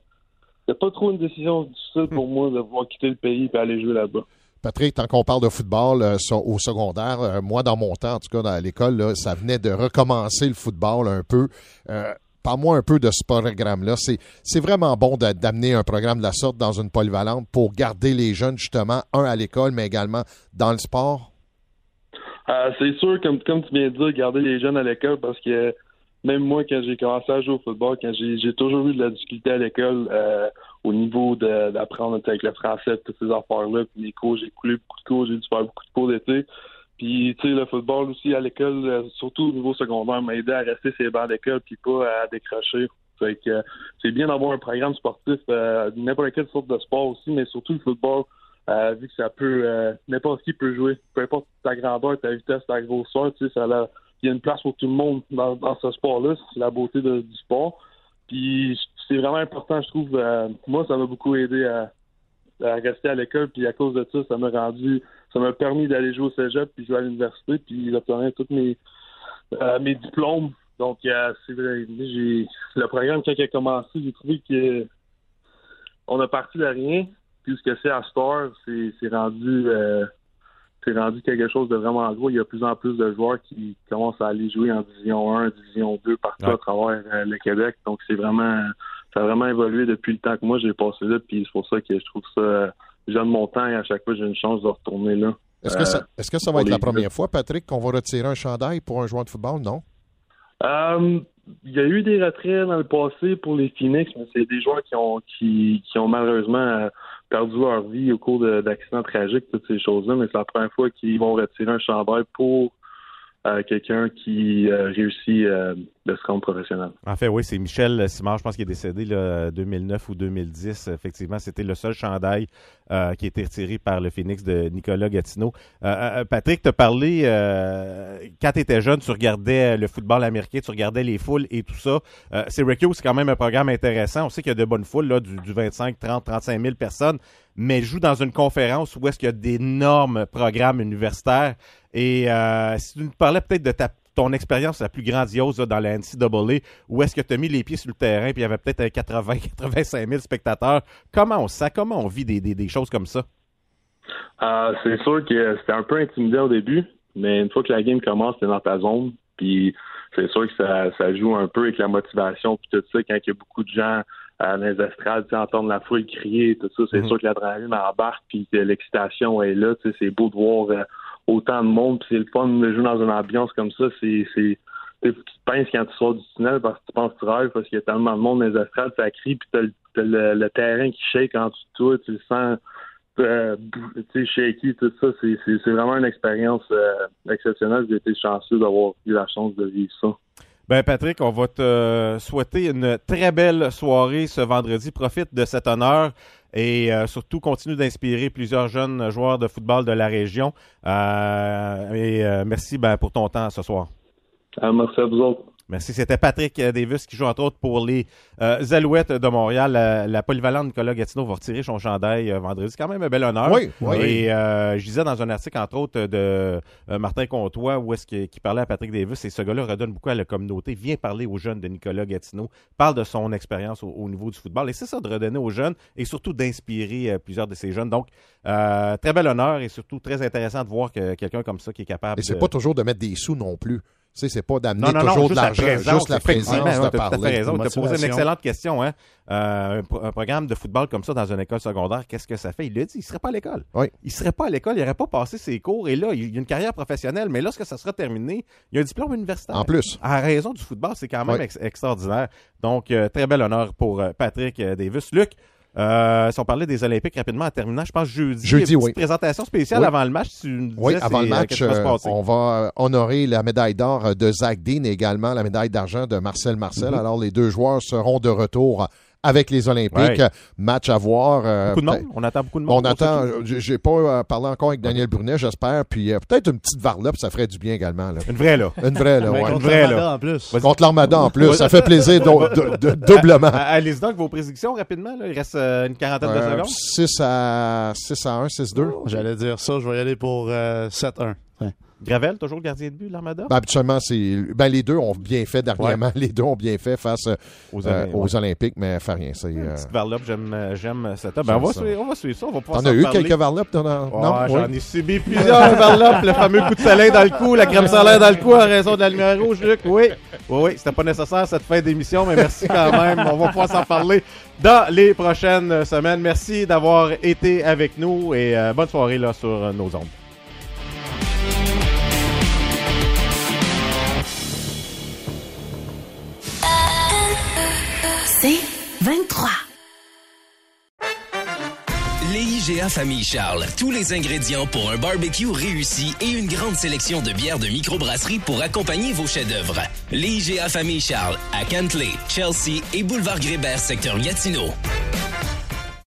c'était pas trop une décision difficile pour moi de pouvoir quitter le pays et aller jouer là-bas. Patrick, tant qu'on parle de football euh, au secondaire, moi, dans mon temps, en tout cas, dans l'école, ça venait de recommencer le football un peu. Euh, Parle-moi un peu de ce programme-là. C'est, vraiment bon d'amener un programme de la sorte dans une polyvalente pour garder les jeunes, justement, un à l'école, mais également dans le sport. Euh, c'est sûr, comme, comme tu viens de dire, garder les jeunes à l'école parce que même moi, quand j'ai commencé à jouer au football, quand j'ai, toujours eu de la difficulté à l'école euh, au niveau d'apprendre avec le français, toutes ces affaires-là, puis les cours, j'ai coulé beaucoup de cours, j'ai dû faire beaucoup de cours d'été. Puis, tu sais, le football aussi à l'école, euh, surtout au niveau secondaire, m'a aidé à rester sur les bancs d'école puis pas à décrocher. Fait que c'est bien d'avoir un programme sportif, n'importe quelle sorte de sport aussi, mais surtout le football, euh, vu que ça peut, euh, n'importe qui peut jouer. Peu importe ta grandeur, ta vitesse, ta grosseur, tu sais, ça a- il y a une place pour tout le monde dans, dans ce sport-là. C'est la beauté du sport. Puis c'est vraiment important, je trouve. euh, moi, ça m'a beaucoup aidé à, rester à l'école. Puis à cause de ça, ça m'a rendu, ça m'a permis d'aller jouer au cégep, puis jouer à l'université, puis d'obtenir tous mes, euh, mes diplômes. Donc, c'est vrai, j'ai le programme quand il a commencé, j'ai trouvé que on a parti de rien. Puis ce que c'est à Star, c'est rendu euh, c'est rendu quelque chose de vraiment gros. Il y a de plus en plus de joueurs qui commencent à aller jouer en Division 1, Division 2 partout à travers euh, le Québec. Donc c'est vraiment ça a vraiment évolué depuis le temps que moi j'ai passé là. Puis c'est pour ça que je trouve ça euh, j'aime mon temps et à chaque fois j'ai une chance de retourner là. Est-ce que, Euh, ça, est-ce que ça va être la première fois, Patrick, qu'on va retirer un chandail pour un joueur de football? Non? Euh, il y a eu des retraits dans le passé pour les Phoenix, mais c'est des joueurs qui ont qui, qui ont malheureusement euh, perdu leur vie au cours de- d'accidents tragiques, toutes ces choses-là. Mais c'est la première fois qu'ils vont retirer un chandail pour euh, quelqu'un qui euh, réussit euh, de se rendre professionnel. En fait, oui, c'est Michel Simard, je pense qu'il est décédé là, 2009 ou 2010. Effectivement, c'était le seul chandail euh, qui a été retiré par le Phoenix de Nicolas Gatineau. Euh, euh, Patrick, t'as parlé, euh, quand tu étais jeune, tu regardais le football américain, tu regardais les foules et tout ça. Euh, Syracuse, c'est quand même un programme intéressant. On sait qu'il y a de bonnes foules, là, du, du 25, 30, 35 000 personnes, mais joue dans une conférence où est-ce qu'il y a d'énormes programmes universitaires. Et euh, si tu nous parlais peut-être de ta ton expérience la plus grandiose là, dans la NCAA, où est-ce que tu as mis les pieds sur le terrain, puis il y avait peut-être 80-85 000 spectateurs. Comment on sent, comment on vit des, des, des choses comme ça? Euh, c'est sûr que c'était un peu intimidant au début, mais une fois que la game commence, t'es dans ta zone. Puis c'est sûr que ça, ça joue un peu avec la motivation puis tout ça. Quand il y a beaucoup de gens euh, dans les estrades, entendre la foule crier tout ça, c'est Mhm. sûr que l'adrénaline embarque puis l'excitation est là. Tu sais, c'est beau de voir euh, autant de monde. puis c'est le fun de jouer dans une ambiance comme ça. C'est tu tu pinces quand tu sors du tunnel parce que tu penses que tu rêves parce qu'il y a tellement de monde dans les estrades, ça crie puis t'as, le- le, terrain qui shake en dessous de toi, tu le sens euh, tu sais, shaky, tout ça, c'est vraiment une expérience euh, exceptionnelle. J'ai été chanceux d'avoir eu la chance de vivre ça. Ben Patrick, on va te souhaiter une très belle soirée ce vendredi. Profite de cet honneur et euh, surtout continue d'inspirer plusieurs jeunes joueurs de football de la région. Euh, et euh, merci ben, pour ton temps ce soir. merci à vous autres. Merci. C'était Patrick euh, Davis qui joue entre autres pour les euh, Alouettes de Montréal. La, la polyvalente Nicolas Gatineau va retirer son chandail euh, vendredi. C'est quand même un bel honneur. Oui, oui. Et euh, je disais dans un article entre autres de Martin Comtois où est-ce qu'il parlait à Patrick Davis et ce gars-là redonne beaucoup à la communauté. Vient parler aux jeunes de Nicolas Gatineau. Parle de son expérience au, au niveau du football. Et c'est ça de redonner aux jeunes et surtout d'inspirer plusieurs de ces jeunes. Donc, très bel honneur et surtout très intéressant de voir que quelqu'un comme ça qui est capable Et c'est de... pas toujours de mettre des sous non plus. Tu sais, c'est pas d'amener Non, non, non, toujours juste de la l'argent, juste la présence ouais, de t'as tout à fait parler. raison. Tu as posé une excellente question. Hein? Euh, un, pro- un programme de football comme ça dans une école secondaire, qu'est-ce que ça fait? Il l'a dit, il serait pas à l'école. Oui. Il serait pas à l'école, il n'aurait pas passé ses cours. Et là, il a une carrière professionnelle, mais lorsque ça sera terminé, il y a un diplôme universitaire. En plus. À raison du football, c'est quand même Oui. ex- extraordinaire. Donc, euh, très bel honneur pour euh, Patrick Davis. Luc, euh, si on parlait des Olympiques rapidement en terminant, je pense jeudi. Jeudi, il y a une oui. présentation spéciale Oui. avant le match. Tu nous Oui, disais, avant le euh, match, euh, on va euh, honorer la médaille d'or de Zach Dean et également la médaille d'argent de Marcel Marcel. Mhm. Alors, les deux joueurs seront de retour avec les Olympiques. Ouais. Match à voir. euh, Beaucoup de monde. On attend beaucoup de monde. On attend. euh, J'ai pas euh, parlé encore avec Daniel Brunet, j'espère. Puis euh, peut-être une petite varlope, ça ferait du bien également. là. Une vraie, là. Une vraie, là. Ouais. contre Une vraie, l'Armada, là. en plus. Contre l'Armada en plus. Ça fait plaisir dou- dou- dou- doublement. À- Allez-y donc, vos prédictions rapidement. Là? Il reste euh, une quarantaine de secondes. 6 à 6 à 1, 6-2. J'allais dire ça, je vais y aller pour euh, 7-1. Ouais. Gravel, toujours le gardien de but, l'Armada? Ben, habituellement, c'est. Ben, les deux ont bien fait dernièrement. Les deux ont bien fait face euh, Aux aux, Olympiques, ouais. Olympiques, mais fait rien. C'est, euh, Petite varlope, j'aime, euh, j'aime ça. Ben, on, va suivre, on va suivre ça. On va pouvoir T'en as eu quelques varlopes? t'en as- non? j'en Oui. ai subi plusieurs varlopes. le fameux coup de soleil dans le cou, la crème solaire dans le cou en raison de la lumière rouge, Luc. Oui, oui, oui. C'était pas nécessaire cette fin d'émission, mais merci quand même. On va pouvoir s'en parler dans les prochaines semaines. Merci d'avoir été avec nous et euh, bonne soirée là, sur euh, nos ondes. C'est 23. Les IGA Famille Charles. Tous les ingrédients pour un barbecue réussi et une grande sélection de bières de microbrasserie pour accompagner vos chefs-d'œuvre. Les IGA Famille Charles à Cantley, Chelsea et Boulevard Grébert, secteur Gatineau.